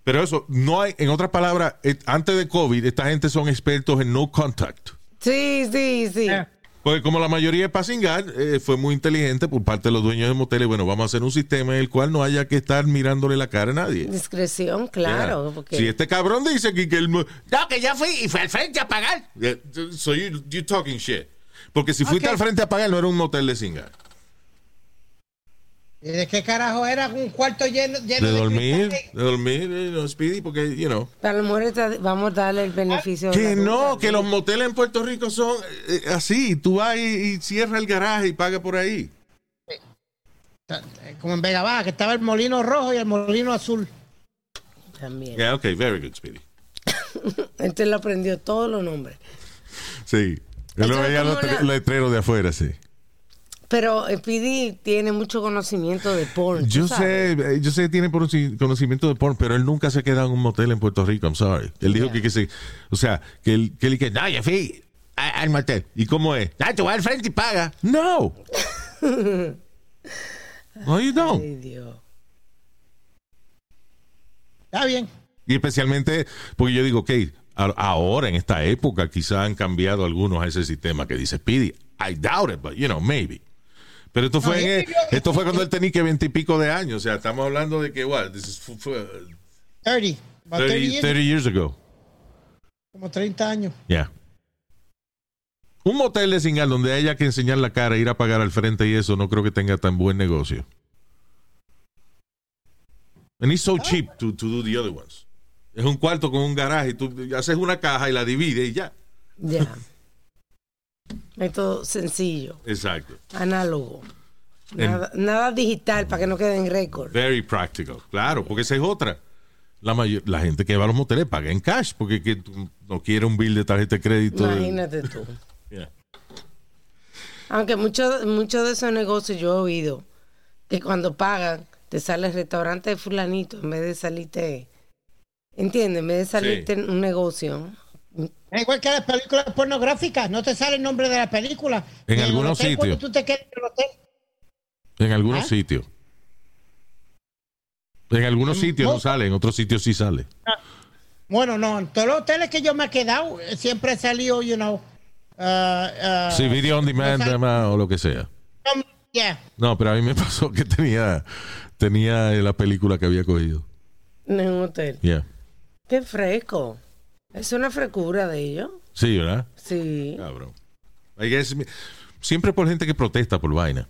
[SPEAKER 1] pero eso, no hay, en otras palabras, eh, antes de COVID, esta gente son expertos en no contact.
[SPEAKER 2] Sí, sí, sí.
[SPEAKER 4] Eh.
[SPEAKER 1] Porque como la mayoría es para cingar, eh, fue muy inteligente por parte de los dueños de moteles. Bueno, vamos a hacer un sistema en el cual no haya que estar mirándole la cara a nadie.
[SPEAKER 2] Discreción, claro.
[SPEAKER 1] Yeah.
[SPEAKER 2] Porque
[SPEAKER 1] Si este cabrón dice aquí que el... No, que ya fui y fue al frente a pagar. Yeah, So you, you talking shit. Porque si fuiste al frente a pagar, no era un motel de cingar.
[SPEAKER 4] ¿Y de qué carajo era un cuarto lleno, lleno
[SPEAKER 1] De dormir,
[SPEAKER 4] cristales?
[SPEAKER 1] de dormir, you know, Speedy, porque, you know.
[SPEAKER 2] a lo mejor está- vamos a darle el beneficio. de
[SPEAKER 1] Que no,
[SPEAKER 2] duda.
[SPEAKER 1] que los moteles en Puerto Rico son eh, así. Tú vas y, y cierras el garaje y pagas por ahí.
[SPEAKER 4] Como en Vega Baja, que estaba el molino rojo y el molino azul.
[SPEAKER 2] También.
[SPEAKER 1] Yeah, okay, very good, Speedy.
[SPEAKER 2] Este lo aprendió todos los nombres.
[SPEAKER 1] Sí. Yo lo veía los letreros de afuera, sí.
[SPEAKER 2] Pero eh, Pidi tiene mucho conocimiento de porn.
[SPEAKER 1] Yo
[SPEAKER 2] sabes.
[SPEAKER 1] sé, eh, yo sé que tiene conoci- conocimiento de porn, pero él nunca se ha quedado en un motel en Puerto Rico, I'm sorry. Él dijo que, que se, o sea, que él, que él que, no, yo fui al motel. ¿Y cómo es? Ah, tú vas al frente y paga. No. no, you don't.
[SPEAKER 2] Ay, Dios.
[SPEAKER 4] Está bien.
[SPEAKER 1] Y especialmente, porque yo digo, ok, ahora en esta época quizá han cambiado algunos a ese sistema que dice Speedy. I doubt it, but you know, maybe. Pero esto fue,
[SPEAKER 4] No,
[SPEAKER 1] en-
[SPEAKER 4] yo-
[SPEAKER 1] esto fue cuando él tenía que veintipico de años. O sea, estamos hablando de que, what, this is fu- fu-
[SPEAKER 4] 30. About 30
[SPEAKER 1] 30,
[SPEAKER 4] years,
[SPEAKER 1] 30 years ago.
[SPEAKER 4] Como 30 años.
[SPEAKER 1] Yeah. Un motel de singal donde haya que enseñar la cara, ir a pagar al frente y eso, no creo que tenga tan buen negocio. And it's so cheap to, to do the other ones. Es un cuarto con un garaje y tú haces una caja y la divides y ya.
[SPEAKER 2] Ya. Método sencillo,
[SPEAKER 1] Exacto.
[SPEAKER 2] análogo. Nada, nada digital para que no quede en récord.
[SPEAKER 1] Very practical. Claro, porque esa es otra. La, mayor- la gente que va a los moteles paga en cash porque que no quiere un bill de tarjeta de crédito. de-
[SPEAKER 2] Imagínate tú.
[SPEAKER 1] Yeah.
[SPEAKER 2] Aunque muchos mucho de esos negocios yo he oído que cuando pagan te sale el restaurante de fulanito en vez de salirte, ¿entiendes? En vez de salirte en un negocio.
[SPEAKER 4] Es igual que las películas pornográficas. No te sale el nombre de la película.
[SPEAKER 1] En algunos sitios.
[SPEAKER 4] Tú te quedas en el hotel.
[SPEAKER 1] En algunos
[SPEAKER 4] ¿Ah?
[SPEAKER 1] sitios. En algunos sitios no
[SPEAKER 4] no.
[SPEAKER 1] sale, en otros sitios sí sale.
[SPEAKER 4] Bueno, no. En todos los hoteles que yo me he quedado, eh, siempre he salido, you know. uh, uh,
[SPEAKER 1] Sí, video on demand además, o lo que sea.
[SPEAKER 4] um, yeah.
[SPEAKER 1] No, pero a mí me pasó que tenía, tenía la película que había cogido.
[SPEAKER 2] En un hotel.
[SPEAKER 1] Yeah.
[SPEAKER 2] Qué fresco. Es una frescura de ellos.
[SPEAKER 1] Sí, ¿verdad?
[SPEAKER 2] Sí.
[SPEAKER 1] Cabrón. I guess, siempre por gente que protesta por vaina.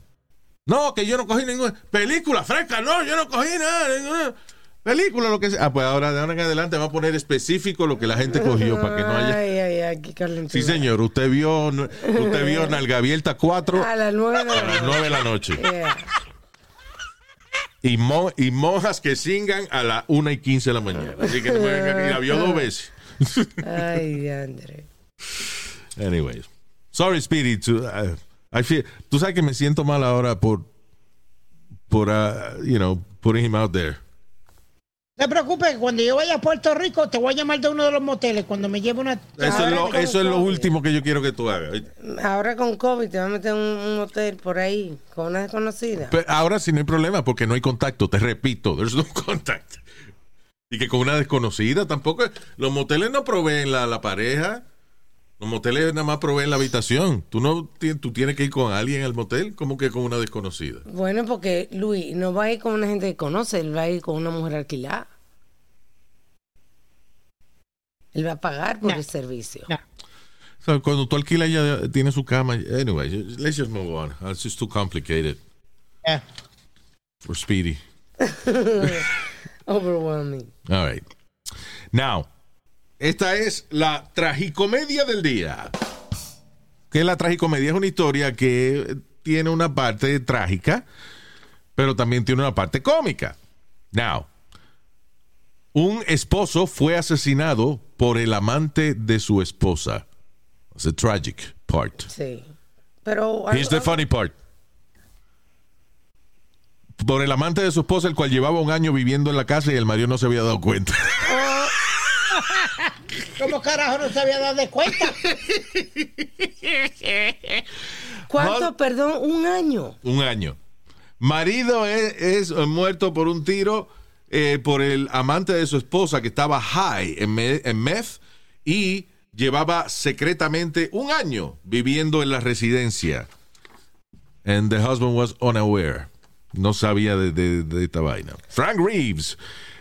[SPEAKER 1] No, que yo no cogí ninguna película fresca, no, yo no cogí nada, ninguna película, lo que sea. Ah, pues ahora de ahora en adelante va a poner específico lo que la gente cogió para que no haya.
[SPEAKER 2] Ay, ay, ay, qué calentura.
[SPEAKER 1] Sí, señor, usted vio, usted vio Nalga Abierta 4
[SPEAKER 2] A las nueve de
[SPEAKER 1] a
[SPEAKER 2] la
[SPEAKER 1] las 9 de la noche.
[SPEAKER 2] Yeah.
[SPEAKER 1] Y, mo- y monjas que singan a las 1 y 15 de la mañana. Así que no me vengan, y la vio dos veces.
[SPEAKER 2] Ay, diandre.
[SPEAKER 1] Anyways. Sorry, Speedy. to- uh, I feel, tú sabes que me siento mal ahora por, por uh, you know, putting him out there.
[SPEAKER 4] No te preocupes, cuando yo vaya a Puerto Rico, te voy a llamar de uno de los moteles cuando me lleve una.
[SPEAKER 1] Eso, es lo,
[SPEAKER 2] con
[SPEAKER 1] eso es lo
[SPEAKER 2] COVID.
[SPEAKER 1] último que yo quiero que tú hagas.
[SPEAKER 2] Ahora con COVID te vas a meter un, un hotel por ahí con una desconocida.
[SPEAKER 1] Pero ahora sí no hay problema porque no hay contacto. Te repito, there's no contact. Y que con una desconocida tampoco. Los moteles no proveen la, la pareja. Los moteles nada más proveen la habitación. Tú no tú tienes que ir con alguien al motel como que con una desconocida.
[SPEAKER 2] Bueno, porque Luis no va a ir con una gente que conoce, él va a ir con una mujer alquilada. Él va a pagar por
[SPEAKER 4] No.
[SPEAKER 2] el servicio.
[SPEAKER 4] No.
[SPEAKER 1] O sea, cuando tú alquilas ya tiene su cama. Anyway, let's just move on. It's just too complicated
[SPEAKER 4] Yeah.
[SPEAKER 1] for Speedy.
[SPEAKER 2] Overwhelming.
[SPEAKER 1] All right. Now, esta es la tragicomedia del día. ¿Qué es la tragicomedia? Es una historia que tiene una parte trágica, pero también tiene una parte cómica. Now, un esposo fue asesinado por el amante de su esposa. It's the tragic part.
[SPEAKER 2] Sí. Pero
[SPEAKER 1] Here's the funny part. Por el amante de su esposa, el cual llevaba un año viviendo en la casa y el marido no se había dado cuenta.
[SPEAKER 4] ¿Cómo carajo no se había dado cuenta?
[SPEAKER 2] ¿Cuánto, perdón? Un año.
[SPEAKER 1] un año. Marido es, es muerto por un tiro eh, por el amante de su esposa que estaba high en, me- en meth y llevaba secretamente un año viviendo en la residencia. And the husband was unaware. No sabía de, de- de esta vaina. Frank Reeves.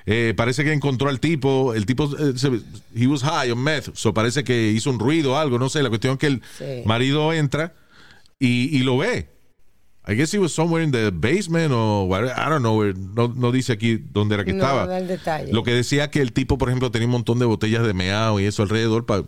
[SPEAKER 1] eh, parece que encontró al tipo, el tipo, eh, se- he was high on meth, so parece que hizo un ruido o algo, no sé, la cuestión es que el
[SPEAKER 2] Sí.
[SPEAKER 1] marido entra y, y lo ve. I guess he was somewhere in the basement o I don't know, where- no, no dice aquí dónde era que
[SPEAKER 2] No,
[SPEAKER 1] estaba.
[SPEAKER 2] da el detalle.
[SPEAKER 1] Lo que decía que el tipo, por ejemplo, tenía un montón de botellas de meao y eso alrededor para,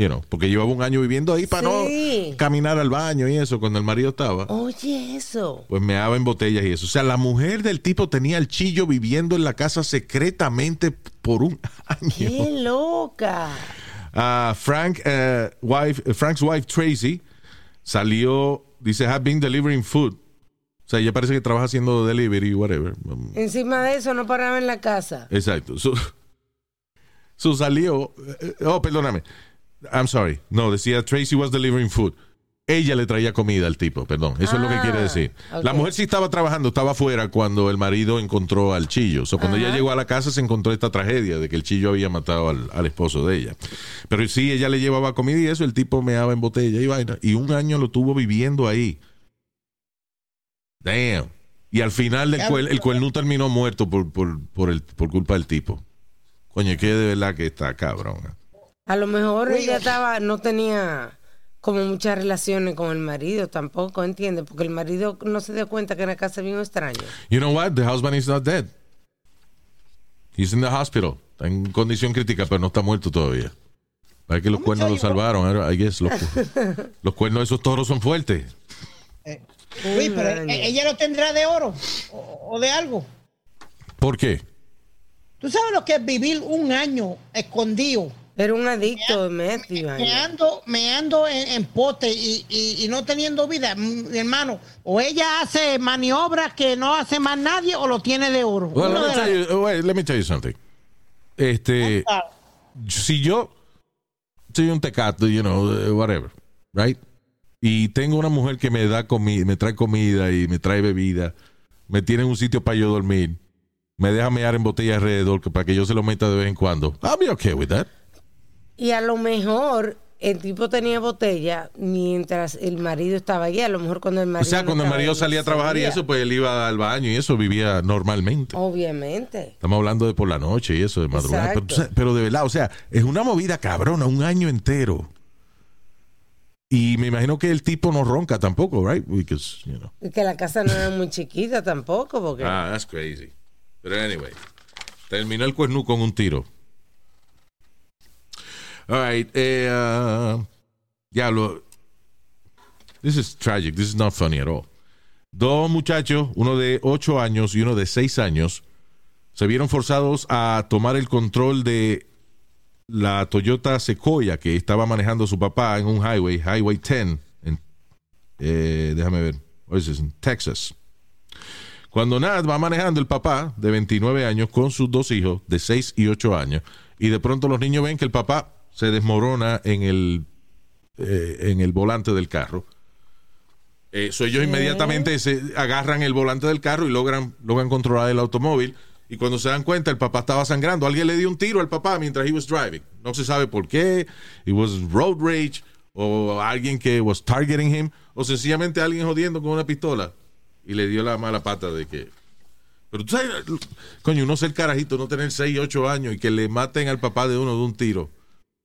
[SPEAKER 1] you know, porque llevaba un año viviendo ahí para
[SPEAKER 2] Sí.
[SPEAKER 1] no caminar al baño y eso cuando el marido estaba.
[SPEAKER 2] Oye, eso.
[SPEAKER 1] Pues meaba en botellas y eso. O sea, la mujer del tipo tenía el chillo viviendo en la casa secretamente por un año.
[SPEAKER 2] ¡Qué loca!
[SPEAKER 1] Ah, Frank, eh, wife, eh, Frank's wife Tracy salió, dice, have been delivering food. O sea, ella parece que trabaja haciendo delivery, whatever. Um,
[SPEAKER 2] Encima de eso no paraba en la casa.
[SPEAKER 1] Exacto. Su, su salió. eh, Oh, perdóname. I'm sorry. No, decía Tracy was delivering food. Ella le traía comida al tipo, perdón. Eso es lo que
[SPEAKER 2] Ah,
[SPEAKER 1] quiere decir. La mujer sí estaba trabajando, estaba afuera cuando el marido encontró al chillo. O sea, cuando ella llegó a la casa se encontró esta tragedia de que el chillo había matado al, al esposo de ella. Pero sí, ella le llevaba comida y eso, el tipo meaba en botella y vaina. Y un año lo tuvo viviendo ahí. Damn. Y al final del cuel, el cuernú terminó muerto por, por, por, el, por culpa del tipo. Coño, que de verdad que está cabrón.
[SPEAKER 2] A lo mejor ella estaba, no tenía como muchas relaciones con el marido tampoco, ¿entiendes? Porque el marido no se dio cuenta que en la casa un extraño.
[SPEAKER 1] You know what? The husband is not dead. He's in the hospital. Está en condición crítica, pero no está muerto todavía. Parece que los cuernos lo salvaron. I guess. Los, los cuernos de esos toros son fuertes.
[SPEAKER 4] Luis,
[SPEAKER 2] Un
[SPEAKER 4] pero ella lo tendrá de oro o, o de algo.
[SPEAKER 1] ¿Por qué?
[SPEAKER 4] ¿Tú sabes lo que es vivir un año escondido?
[SPEAKER 2] Era un adicto de meth y vaina.
[SPEAKER 4] Meando, meando en, en pote y, y- y no teniendo vida, Mm, mi hermano. O ella hace maniobras que no hace más nadie o lo tiene de oro.
[SPEAKER 1] Well, let, me
[SPEAKER 4] de
[SPEAKER 1] tell you, wait, let me tell you something. Este, si yo soy un tecato, you know, eh, whatever, right? Y tengo una mujer que me da comida, me trae comida y me trae bebida, me tiene un sitio para yo dormir, me deja mear en botella alrededor para que yo se lo meta de vez en cuando. I'll be okay with that.
[SPEAKER 2] Y a lo mejor el tipo tenía botella mientras el marido estaba allí. A lo mejor cuando el
[SPEAKER 1] O
[SPEAKER 2] marido.
[SPEAKER 1] sea,
[SPEAKER 2] no
[SPEAKER 1] cuando el marido salía a trabajar y eso, pues él iba al baño y eso vivía normalmente.
[SPEAKER 2] Obviamente.
[SPEAKER 1] Estamos hablando de por la noche y eso, de madrugada. Pero, pero de verdad, o sea, es una movida cabrona, un año entero. Y me imagino que el tipo no ronca tampoco, right? Because, you know.
[SPEAKER 2] Y que la casa no era muy chiquita tampoco, porque.
[SPEAKER 1] Ah, that's crazy. But anyway, terminó el cuerno con un tiro. All right, eh, uh, ya lo. This is tragic. This is not funny at all. Dos muchachos, uno de 8 años y uno de 6 años, se vieron forzados a tomar el control de la Toyota Sequoia que estaba manejando su papá en un highway, Highway 10, en, eh, déjame ver, this, en Texas. Cuando Nat va manejando el papá de 29 años con sus dos hijos de 6 y 8 años, y de pronto los niños ven que el papá se desmorona en el, eh, en el volante del carro. Eh, so ellos inmediatamente se agarran el volante del carro y logran, logran controlar el automóvil. Y cuando se dan cuenta, el papá estaba sangrando. Alguien le dio un tiro al papá mientras he was driving. No se sabe por qué. It was road rage. O alguien que was targeting him. O sencillamente alguien jodiendo con una pistola. Y le dio la mala pata de que. Pero tú sabes, coño, uno ser carajito, no tener 6, 8 años y que le maten al papá de uno de un tiro.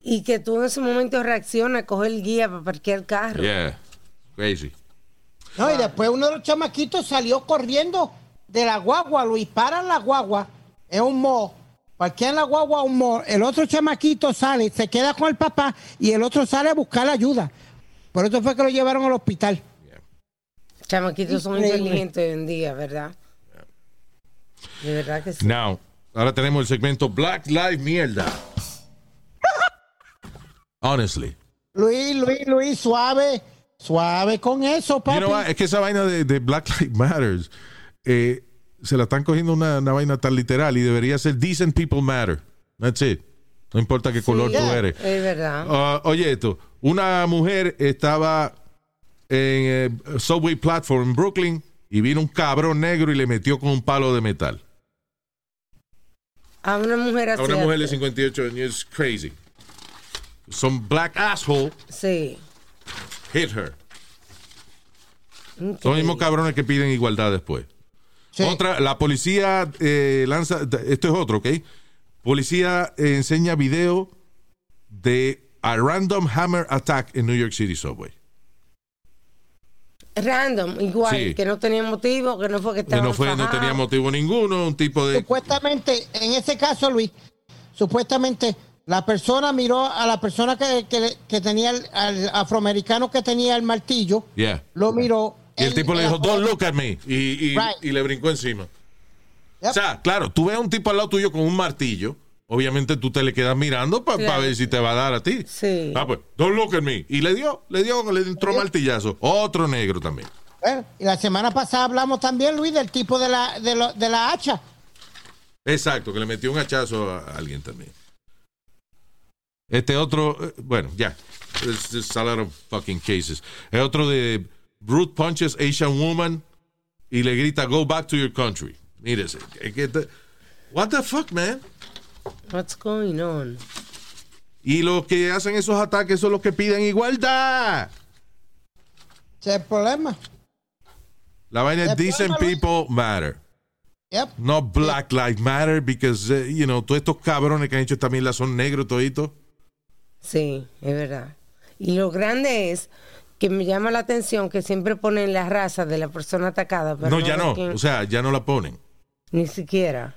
[SPEAKER 2] Y que tú en ese momento reaccionas, coger el guía para parquear el carro.
[SPEAKER 1] Yeah. Crazy.
[SPEAKER 4] No, y después uno de los chamaquitos salió corriendo de la guagua, Luis, paran la guagua, es un mo, parquean la guagua un mo, el otro chamaquito sale, se queda con el papá y el otro sale a buscar ayuda. Por eso fue que lo llevaron al hospital.
[SPEAKER 2] Chamaquitos son
[SPEAKER 4] Increíble.
[SPEAKER 2] inteligentes hoy en día, ¿verdad? De verdad que sí.
[SPEAKER 1] Now, ahora tenemos el segmento Black Lives Mierda. Honestly.
[SPEAKER 4] Luis, Luis, Luis, suave, suave con eso,
[SPEAKER 1] You
[SPEAKER 4] papi.
[SPEAKER 1] know what? Es que esa vaina de, de Black Lives Matters, eh, se la están cogiendo una, una vaina tan literal y debería ser decent people matter. That's it. No importa qué color tú eres.
[SPEAKER 2] Es verdad.
[SPEAKER 1] Ah, oye esto, una mujer estaba en eh, Subway Platform en Brooklyn y vino un cabrón negro y le metió con un palo de metal.
[SPEAKER 2] A una mujer así.
[SPEAKER 1] A una mujer de 58 años, crazy. Some black asshole
[SPEAKER 2] Sí.
[SPEAKER 1] hit her. Son los mismos cabrones que piden igualdad después.
[SPEAKER 4] Sí.
[SPEAKER 1] Otra, la policía eh, lanza, esto es otro, ¿ok? Policía eh, enseña video de a random hammer attack en New York City subway.
[SPEAKER 2] Random, igual,
[SPEAKER 1] Sí.
[SPEAKER 2] que no tenía motivo, que no fue que
[SPEAKER 1] Que
[SPEAKER 2] estaba
[SPEAKER 1] no fue, no tenía motivo ninguno, un tipo de
[SPEAKER 4] Supuestamente, en ese caso, Luis, supuestamente la persona miró a la persona que, que- que tenía, el, al afroamericano que tenía el martillo,
[SPEAKER 1] Yeah.
[SPEAKER 4] lo miró.
[SPEAKER 1] Y el tipo le dijo, don't look at me. Y, y-
[SPEAKER 4] Right.
[SPEAKER 1] y le brincó encima.
[SPEAKER 4] Yep.
[SPEAKER 1] O sea, claro, tú ves a un tipo al lado tuyo con un martillo. Obviamente tú te le quedas mirando para
[SPEAKER 2] Claro.
[SPEAKER 1] ver si te va a dar a ti.
[SPEAKER 2] Sí.
[SPEAKER 1] Ah, pues, don't look at me. Y le dio, le dio, le entró martillazo. Otro negro también.
[SPEAKER 4] Bueno, y la semana pasada hablamos también, Luis, del tipo de la, de, lo- de la hacha.
[SPEAKER 1] Exacto, que le metió un hachazo a alguien también. Este otro, eh, bueno, ya. There's, there's a lot of fucking cases. El otro de Brute punches Asian woman y le grita, go back to your country. Mírese. what the fuck, man?
[SPEAKER 2] What's going on?
[SPEAKER 1] Y los que hacen esos ataques son los que piden igualdad.
[SPEAKER 4] Ese es el problema.
[SPEAKER 1] La vaina es
[SPEAKER 4] De
[SPEAKER 1] decent people matter.
[SPEAKER 4] Yep.
[SPEAKER 1] No Black Lives Matter, because, eh, you know, todos estos cabrones que han hecho esta mierda son negros toditos.
[SPEAKER 2] Sí, es verdad. Y lo grande es que me llama la atención que siempre ponen la raza de la persona atacada. Pero
[SPEAKER 1] No, ya no.
[SPEAKER 2] quién-
[SPEAKER 1] O sea, ya no la ponen.
[SPEAKER 2] ni siquiera.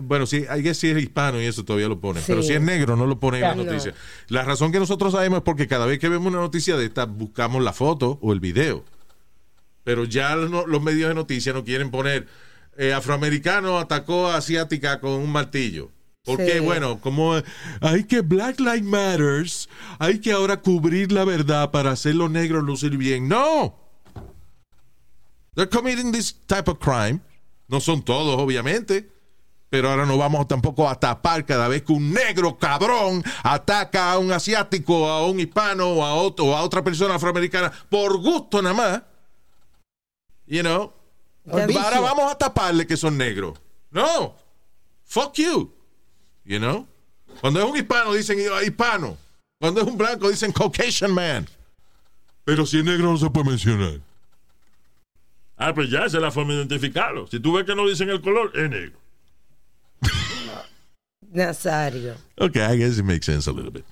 [SPEAKER 1] Bueno, sí, hay que si es hispano y eso todavía lo ponen.
[SPEAKER 2] Sí.
[SPEAKER 1] Pero si es negro, no lo ponen en la
[SPEAKER 2] no.
[SPEAKER 1] noticia. La razón que nosotros sabemos es porque cada vez que vemos una noticia de esta, buscamos la foto o el video. Pero ya no- los medios de noticias no quieren poner eh, afroamericano atacó a asiática con un martillo. Porque,
[SPEAKER 2] Sí.
[SPEAKER 1] bueno, como hay que Black Lives Matters, hay que ahora cubrir la verdad para hacer los negros lucir bien. No. They're committing this type of crime. No son todos, obviamente. Pero ahora no vamos tampoco a tapar cada vez que un negro cabrón ataca a un asiático, a un hispano o a, otro, o a otra persona afroamericana por gusto nada más. You know. Ahora vamos a taparle que son negros. No. Fuck you. You know. Cuando es un hispano dicen "Ah, hispano. Cuando es un blanco dicen Caucasian man. Pero si es negro no se puede mencionar.
[SPEAKER 3] Ah, pues ya, esa es la forma de identificarlo. Si tú ves que no dicen el color, es negro.
[SPEAKER 2] Nazario.
[SPEAKER 1] Okay, I guess it makes sense a little bit.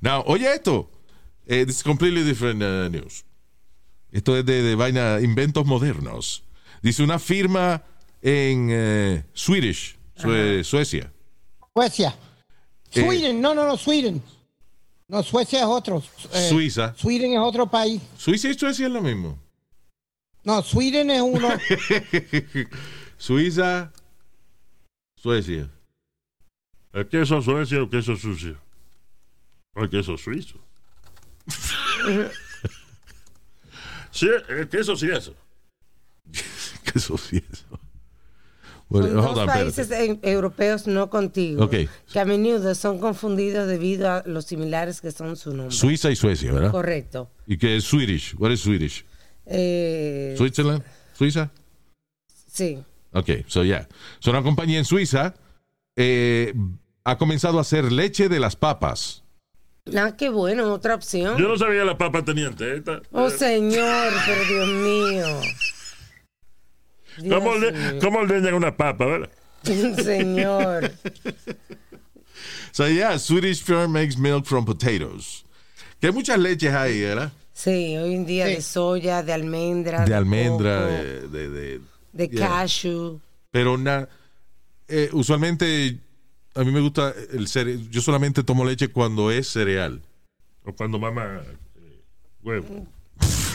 [SPEAKER 1] Now, oye esto. Eh, this is completely different uh, news. Esto es de, de vaina inventos modernos. Dice una firma en eh, Swedish, Sue- Suecia.
[SPEAKER 4] Suecia.
[SPEAKER 1] Eh.
[SPEAKER 4] Sweden, no, no, no, Sweden. No, Suecia es otro. Eh,
[SPEAKER 1] Suiza.
[SPEAKER 4] Sweden es otro país.
[SPEAKER 1] Suiza y Suecia es lo mismo.
[SPEAKER 4] No, Sweden es uno.
[SPEAKER 1] Suiza, Suecia.
[SPEAKER 3] ¿El queso suecio o el queso sucio? El queso suizo. sí, el queso sí eso.
[SPEAKER 1] ¿Qué eso sí eso? Well,
[SPEAKER 2] Son
[SPEAKER 1] hold
[SPEAKER 2] dos
[SPEAKER 1] on,
[SPEAKER 2] países e- europeos no contigo
[SPEAKER 1] Ok.
[SPEAKER 2] que a menudo son confundidos debido a los similares que son su nombre.
[SPEAKER 1] Suiza y Suecia, ¿verdad?
[SPEAKER 2] Correcto.
[SPEAKER 1] ¿Y qué es Swedish? What is Swedish?
[SPEAKER 2] Eh,
[SPEAKER 1] Switzerland? ¿Suiza?
[SPEAKER 2] sí.
[SPEAKER 1] Ok, so yeah. So una compañía en Suiza eh, ha comenzado a hacer leche de las papas.
[SPEAKER 2] Ah, qué bueno, otra opción.
[SPEAKER 3] Yo no sabía que las papas tenían teta.
[SPEAKER 2] Oh, señor, pero Dios mío.
[SPEAKER 3] ¿Cómo,
[SPEAKER 2] mío.
[SPEAKER 3] ¿Cómo ordeñan una papa, verdad?
[SPEAKER 2] Señor.
[SPEAKER 1] So yeah, Swedish firm makes milk from potatoes. Que hay muchas leches ahí, ¿verdad?
[SPEAKER 2] Sí, hoy en día
[SPEAKER 4] Sí.
[SPEAKER 2] de soya, de almendra.
[SPEAKER 1] De almendra,
[SPEAKER 2] coco,
[SPEAKER 1] de... de, de-
[SPEAKER 2] de
[SPEAKER 1] yeah.
[SPEAKER 2] cashew.
[SPEAKER 1] Pero na- eh, usualmente a mí me gusta el cereal. Yo solamente tomo leche cuando es cereal.
[SPEAKER 3] O cuando mama eh, huevo.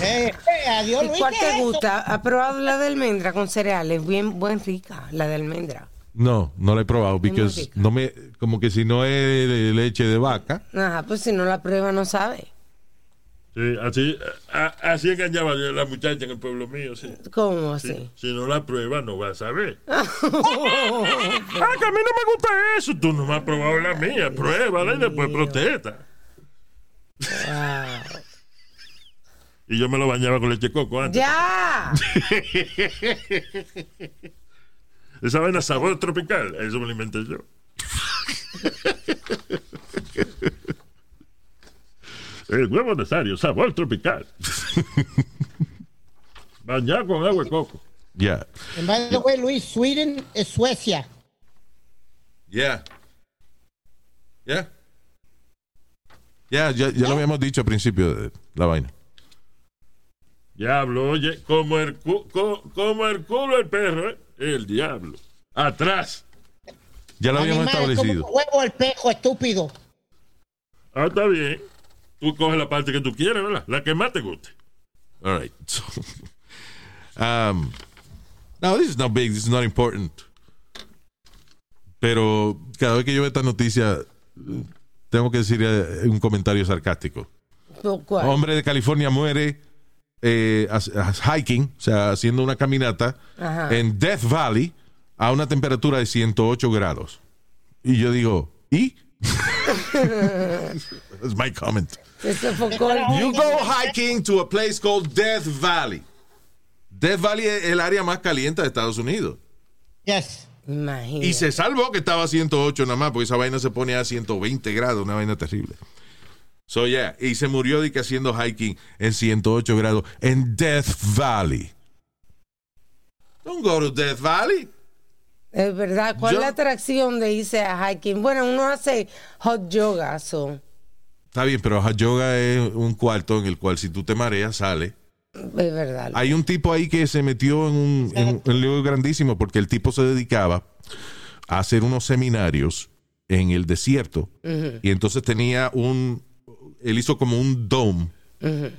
[SPEAKER 4] Eh, eh, adiós,
[SPEAKER 2] ¿Y
[SPEAKER 4] Luis.
[SPEAKER 2] cuál
[SPEAKER 4] ¿qué
[SPEAKER 2] te
[SPEAKER 4] es
[SPEAKER 2] gusta? ¿Ha probado la de almendra con cereales? Bien, buen rica, la de almendra.
[SPEAKER 1] No, no la he probado, porque no me, como que si no es de leche de vaca,
[SPEAKER 2] Ajá, pues si no la prueba no sabe.
[SPEAKER 3] Sí, así, a- así engañaba yo a la muchacha en el pueblo mío, sí.
[SPEAKER 2] ¿Cómo
[SPEAKER 3] Sí,
[SPEAKER 2] así?
[SPEAKER 3] Si no la prueba, no vas a saber. ah, que a mí no me gusta eso. Tú no me has probado la mía. Pruébala y después protesta.
[SPEAKER 2] Wow.
[SPEAKER 3] Y yo me lo bañaba con leche de coco antes.
[SPEAKER 2] ¡Ya!
[SPEAKER 3] Esa vaina sabor tropical. Eso me lo inventé yo. El huevo necesario, sabor tropical. Bañado con agua de coco.
[SPEAKER 1] Yeah.
[SPEAKER 4] And by the way, Luis, Sweden es Suecia.
[SPEAKER 1] Yeah. Yeah. Yeah, ya, ya lo habíamos dicho al principio de la vaina.
[SPEAKER 3] Diablo, oye, como el, cu- co- como el culo del perro, ¿eh? El diablo. Atrás.
[SPEAKER 1] Ya lo habíamos
[SPEAKER 4] Animal,
[SPEAKER 1] establecido.
[SPEAKER 4] como huevo el pejo, estúpido.
[SPEAKER 3] Ah, está bien. Tú coges la parte que tú quieres, ¿verdad? La que más te guste.
[SPEAKER 1] All right. So, um, no, this is not big. This is not important. Pero cada vez que yo veo esta noticia, tengo que decir un comentario sarcástico.
[SPEAKER 2] ¿Por cuál?
[SPEAKER 1] Hombre de California muere eh, as- as- hiking, o sea, haciendo una caminata
[SPEAKER 2] Ajá.
[SPEAKER 1] en Death Valley a una temperatura de 108 grados. Y yo digo, ¿y? That's my comment. You go hiking to a place called Death Valley. Death Valley es el área más caliente de Estados Unidos.
[SPEAKER 4] Yes.
[SPEAKER 2] Imagínate.
[SPEAKER 1] Y se salvó que estaba a 108 nada más, porque esa vaina se pone a 120 grados, una vaina terrible. So, yeah, y se murió de que haciendo hiking en 108 grados en Death Valley. Don't go to Death Valley.
[SPEAKER 2] Es verdad. ¿Cuál es la atracción de irse a hiking? Bueno, uno hace hot yoga, so.
[SPEAKER 1] Está bien, pero hot yoga es un cuarto en el cual si tú te mareas, sale.
[SPEAKER 2] Es verdad.
[SPEAKER 1] Hay un tipo ahí que se metió en un, en un- en un lío grandísimo porque el tipo se dedicaba a hacer unos seminarios en el desierto y entonces tenía un, él hizo como un dome,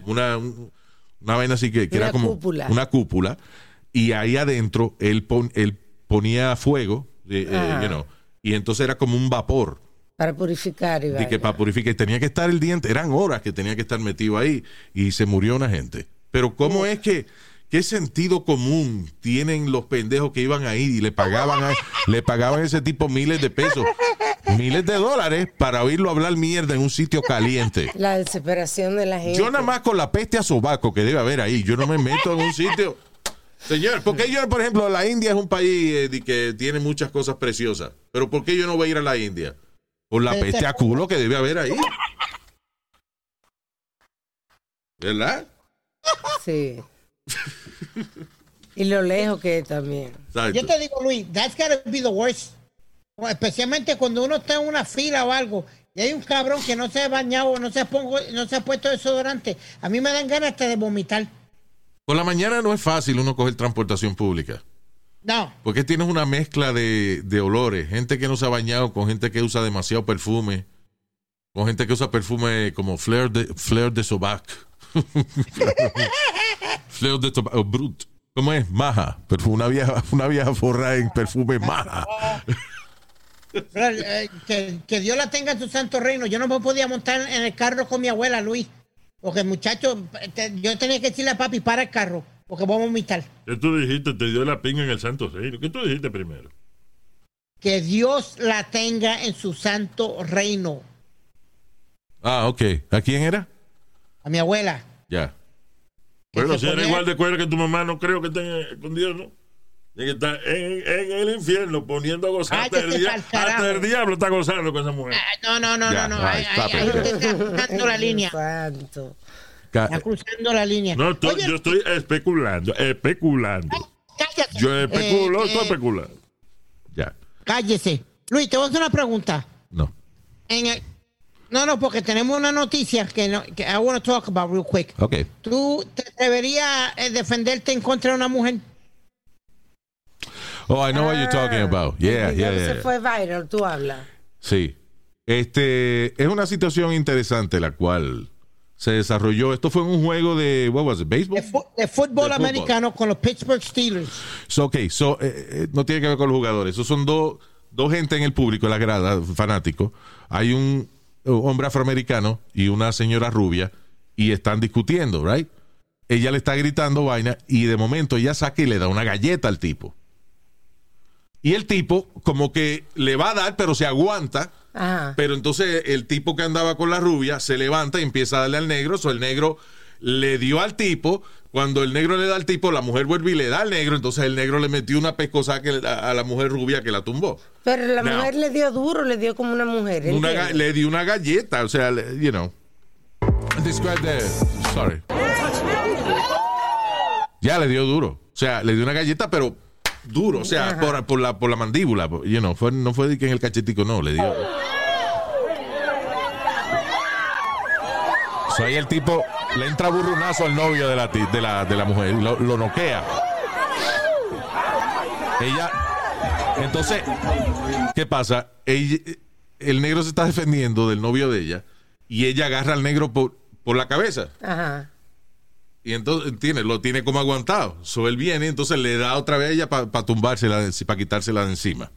[SPEAKER 1] una, un- una vaina así que, que era como
[SPEAKER 2] cúpula.
[SPEAKER 1] una cúpula y ahí adentro él, pon- él ponía fuego, eh, eh, you know, y entonces era como un vapor
[SPEAKER 2] Para purificar y
[SPEAKER 1] que para purificar. Y tenía que estar el diente, eran horas que tenía que estar metido ahí y se murió una gente. Pero ¿cómo es que, qué sentido común tienen los pendejos que iban ahí y le pagaban a, le pagaban a ese tipo miles de pesos, miles de dólares para oírlo hablar mierda en un sitio caliente?
[SPEAKER 2] La desesperación de la gente.
[SPEAKER 1] Yo nada más con la peste a sobaco que debe haber ahí, yo no me meto en un sitio. Señor, ¿por qué yo, por ejemplo, la India es un país eh, que tiene muchas cosas preciosas? Pero ¿por qué yo no voy a ir a la India? Por la peste a culo que debe haber ahí. ¿Verdad?
[SPEAKER 2] Sí. Y lo lejos que es también.
[SPEAKER 1] Exacto.
[SPEAKER 4] Yo te digo, Luis, that's gotta be the worst. Especialmente cuando uno está en una fila o algo y hay un cabrón que no se ha bañado, no se ha, pongo, no se ha puesto desodorante. A mí me dan ganas hasta de vomitar.
[SPEAKER 1] Por la mañana no es fácil uno coger transportación pública.
[SPEAKER 4] No.
[SPEAKER 1] Porque tienes una mezcla de, de olores. Gente que no se ha bañado con gente que usa demasiado perfume. Con gente que usa perfume como Fleur de, Fleur de Sobac. Fleur de Sobac. o Brut. ¿Cómo es? Maja. Perfume, una vieja, una vieja forrada en perfume maja.
[SPEAKER 4] Eh, que, que Dios la tenga en su santo reino. Yo no me podía montar en el carro con mi abuela, Luis. Porque muchacho, te- yo tenía que decirle a papi, para el carro, porque voy a vomitar.
[SPEAKER 3] ¿Qué tú dijiste? Te dio la pinga en el Santo Reino. ¿Qué tú dijiste primero?
[SPEAKER 4] Que Dios la tenga en su santo reino.
[SPEAKER 1] Ah, ok. ¿A quién era?
[SPEAKER 4] A mi abuela.
[SPEAKER 1] Ya.
[SPEAKER 3] Bueno, si eres igual de cuero que tu mamá, no creo que esté con Dios, ¿no? Tiene que estar en, en el infierno poniendo a gozar. Hasta el, hasta diablo está gozando con esa mujer.
[SPEAKER 4] Ah, No, no, no,
[SPEAKER 1] Ya,
[SPEAKER 4] no, no.
[SPEAKER 1] right,
[SPEAKER 4] Ahí,
[SPEAKER 1] stop
[SPEAKER 4] ahí-
[SPEAKER 1] it.
[SPEAKER 4] ahí usted está cruzando la línea.
[SPEAKER 2] Santo.
[SPEAKER 4] Está cruzando la línea.
[SPEAKER 3] No, estoy-
[SPEAKER 4] Oye,
[SPEAKER 3] yo estoy especulando, especulando.
[SPEAKER 4] cállate.
[SPEAKER 3] Yo especulo,
[SPEAKER 4] Eh,
[SPEAKER 3] estoy
[SPEAKER 4] eh,
[SPEAKER 3] especulando.
[SPEAKER 1] Ya.
[SPEAKER 4] Cállese. Luis, te voy a hacer una pregunta.
[SPEAKER 1] No.
[SPEAKER 4] En el- No, no, porque tenemos una noticia que, no, que I want to talk about real quick.
[SPEAKER 1] Ok.
[SPEAKER 4] ¿Tú te atreverías a defenderte en contra de una mujer?
[SPEAKER 1] Oh, I know what you're talking about. Yeah, yeah, yeah.
[SPEAKER 2] Se fue viral, tú hablas.
[SPEAKER 1] Sí. Este es una situación interesante la cual se desarrolló. Esto fue un juego de what was it, béisbol.
[SPEAKER 4] De, fútbol
[SPEAKER 1] De fútbol.
[SPEAKER 4] americano con los Pittsburgh Steelers.
[SPEAKER 1] So, ok, so, eh, eh, no tiene que ver con los jugadores. Esos son dos dos gente en el público, en la grada, fanáticos. Hay un hombre afroamericano y una señora rubia y están discutiendo, right? Ella le está gritando vaina y de momento ella saca y le da una galleta al tipo. Y el tipo como que le va a dar, pero se aguanta.
[SPEAKER 2] Ajá.
[SPEAKER 1] Pero entonces el tipo que andaba con la rubia se levanta y empieza a darle al negro. So el negro le dio al tipo. Cuando el negro le da al tipo, la mujer vuelve y le da al negro. Entonces el negro le metió una pescosa que- a a la mujer rubia que la tumbó.
[SPEAKER 2] Pero la
[SPEAKER 1] Now.
[SPEAKER 2] mujer le dio duro, le dio como una mujer.
[SPEAKER 1] Una le dio una galleta. O sea, le- you know. Describe the. Sorry. Ya le dio duro. O sea, le dio una galleta, pero duro. O sea, por, por la, por la mandíbula. You know, fue, no fue de que en el cachetico, no. Le dio. So ahí el tipo le entra burrunazo al novio de la, de la, de la mujer y lo, lo noquea. Ella. Entonces, ¿qué pasa? Ella- el negro se está defendiendo del novio de ella y ella agarra al negro por, por la cabeza.
[SPEAKER 2] Ajá.
[SPEAKER 1] Y entonces, tiene, lo tiene como aguantado. So él viene y entongársela le da otra vez a ella para tumbársela, para quitársela de encima.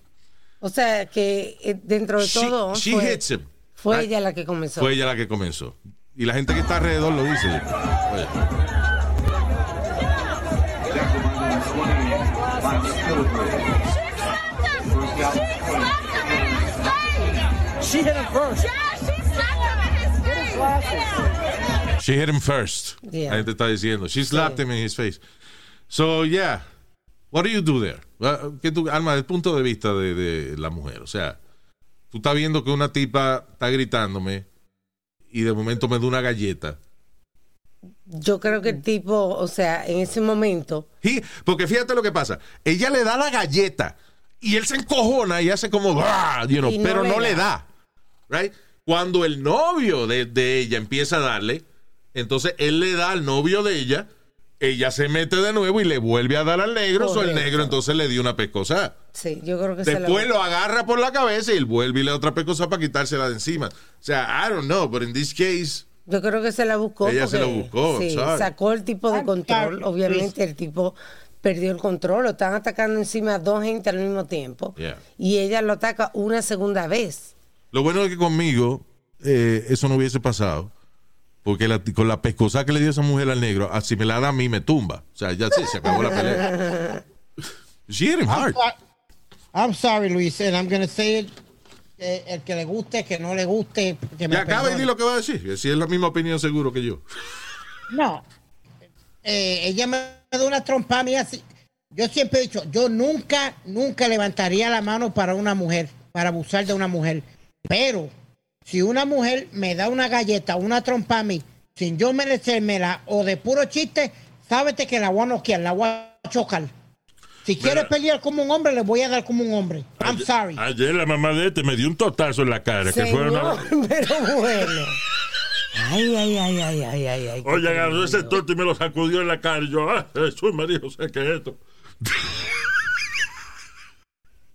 [SPEAKER 2] O sea que eh, dentro de
[SPEAKER 1] She-
[SPEAKER 2] todo
[SPEAKER 1] she
[SPEAKER 2] fue,
[SPEAKER 1] hits him.
[SPEAKER 2] fue
[SPEAKER 1] Ah,
[SPEAKER 2] ella la que comenzó.
[SPEAKER 1] Fue ella la que comenzó. Y la gente que está alrededor lo dice. Oye.
[SPEAKER 6] She hit him first.
[SPEAKER 1] She hit him first.
[SPEAKER 2] Yeah.
[SPEAKER 1] La gente está diciendo. She slapped him in his face. So, yeah. What do you do there? ¿Qué tú, Alma, desde el punto de vista de, de la mujer. O sea, tú estás viendo que una tipa está gritándome y de momento me da una galleta.
[SPEAKER 2] Yo creo que el tipo, o sea, en ese momento,
[SPEAKER 1] Y- porque fíjate lo que pasa. Ella le da la galleta y él se encojona y hace como, you know,
[SPEAKER 2] no
[SPEAKER 1] pero
[SPEAKER 2] le
[SPEAKER 1] no le
[SPEAKER 2] da.
[SPEAKER 1] da. Right? Cuando el novio de, de ella empieza a darle, entonces él le da al novio de ella, ella se mete de nuevo y le vuelve a dar al negro, o el negro entonces le dio una pescosa.
[SPEAKER 2] sí, yo creo que
[SPEAKER 1] Después lo agarra por la cabeza y él vuelve y le da otra pescosa para quitársela de encima. O sea, I don't know, but in this case,
[SPEAKER 2] Yo creo que se la buscó.
[SPEAKER 1] Ella se la buscó,
[SPEAKER 2] Sí,
[SPEAKER 1] sorry.
[SPEAKER 2] sacó el tipo de
[SPEAKER 4] I'm
[SPEAKER 2] control.
[SPEAKER 4] sorry,
[SPEAKER 2] Obviamente el tipo perdió el control. Lo están atacando encima a dos gente al mismo tiempo.
[SPEAKER 1] Yeah.
[SPEAKER 2] Y ella lo ataca una segunda vez.
[SPEAKER 1] Lo bueno es que conmigo eh, eso no hubiese pasado. Porque la- con la pescosa que le dio esa mujer al negro, así me la da a mí, me tumba. O sea, ya sí, se acabó la pelea. She hit him hard.
[SPEAKER 4] I'm sorry, Luis, and I'm gonna say it. eh, el que le guste, que no le guste, que me
[SPEAKER 1] Ya acaba y di lo que va a decir. Si es la misma opinión, seguro que yo.
[SPEAKER 4] No. Eh, ella me da una trompa a mí así. Yo siempre he dicho, yo nunca, nunca levantaría la mano para una mujer, para abusar de una mujer. Pero si una mujer me da una galleta, una trompa a mí, sin yo merecérmela o de puro chiste, sábete que la voy a noquear, la voy a chocar. Si quiere pelear como un hombre, le voy a dar como un hombre. I'm
[SPEAKER 3] Ayer-
[SPEAKER 4] sorry.
[SPEAKER 3] Ayer la mamá de este me dio un totazo en la cara. Que fue una...
[SPEAKER 2] Señor, pero bueno. Ay, ay, ay, ay, ay, ay, ay.
[SPEAKER 3] Oye, agarró ese torto y me lo sacudió en la cara. Y yo, ah, Jesús, María José, ¿qué es esto?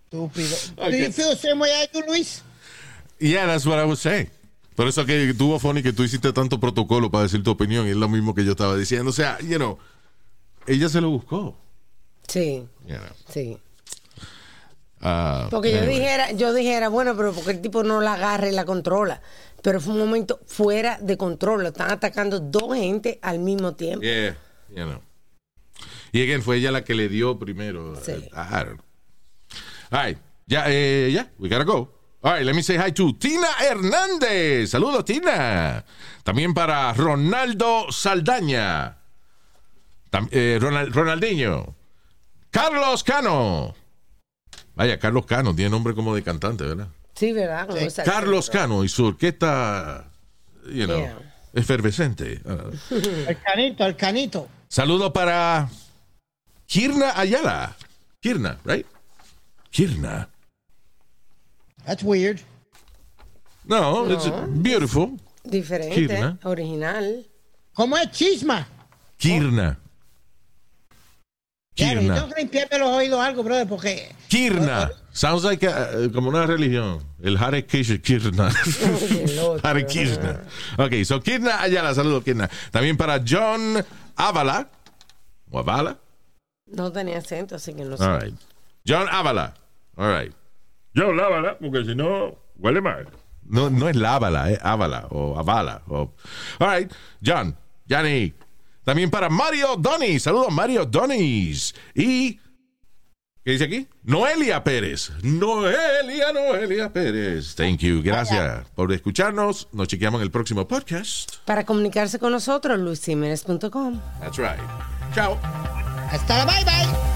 [SPEAKER 4] Estúpido. Do you feel the same way I do, Luis?
[SPEAKER 1] Yeah, that's what I was saying. Por eso que tuvo funny que tú hiciste tanto protocolo para decir tu opinión y es lo mismo que yo estaba diciendo. O sea, you know, ella se lo buscó.
[SPEAKER 2] Sí,
[SPEAKER 1] you know.
[SPEAKER 2] sí.
[SPEAKER 1] Ah,
[SPEAKER 2] Porque yo dijera, yo dijera, bueno, pero porque el tipo no la agarra y la controla. Pero fue un momento fuera de control. Lo están atacando dos gente al mismo tiempo.
[SPEAKER 1] Yeah, you know. Y again, fue ella la que le dio primero.
[SPEAKER 2] Sí.
[SPEAKER 1] All right. Ya, eh, ya, we gotta go. All right, let me say hi to Tina Hernández. Saludos, Tina. También para Ronaldo Saldaña. Tam- eh, Ronald- Ronaldinho. Carlos Cano. Vaya, Carlos Cano, tiene nombre como de cantante, ¿verdad?
[SPEAKER 2] Sí, ¿verdad?
[SPEAKER 1] Carlos Cano y su orquesta, you know,
[SPEAKER 2] Yeah.
[SPEAKER 1] efervescente.
[SPEAKER 4] El canito, el canito.
[SPEAKER 1] Saludo para Kirna Ayala. Kirna, right? Kirna.
[SPEAKER 4] That's weird.
[SPEAKER 1] No, it's beautiful.
[SPEAKER 2] Diferente,
[SPEAKER 1] Kirna.
[SPEAKER 2] original.
[SPEAKER 4] ¿Cómo es chisma?
[SPEAKER 1] Kirna.
[SPEAKER 4] Tengo
[SPEAKER 1] Kirna.
[SPEAKER 4] que limpiarme los oídos algo, brother, porque
[SPEAKER 1] Kirna. Sounds like a- como una religión. El Hare Krishna. Kirna. Hare Krishna. Ok, so Kirna Ayala, saludo Kirna. También para John Avala. ¿O Avala?
[SPEAKER 2] No tenía acento, así que no sé.
[SPEAKER 1] All right. John Avala. All right.
[SPEAKER 3] Yo, lávala, porque si no, huele mal.
[SPEAKER 1] No, no es lávala, es ávala o avala. O... All right, John, Johnny. También para Mario Donis. Saludos, Mario Donis. Y. ¿Qué dice aquí? Noelia Pérez. Noelia, Noelia Pérez. Thank you. Gracias por escucharnos. Nos chequeamos en el próximo podcast.
[SPEAKER 2] Para comunicarse con nosotros, luisiménez.com.
[SPEAKER 1] That's right. Chao.
[SPEAKER 4] Hasta la bye bye.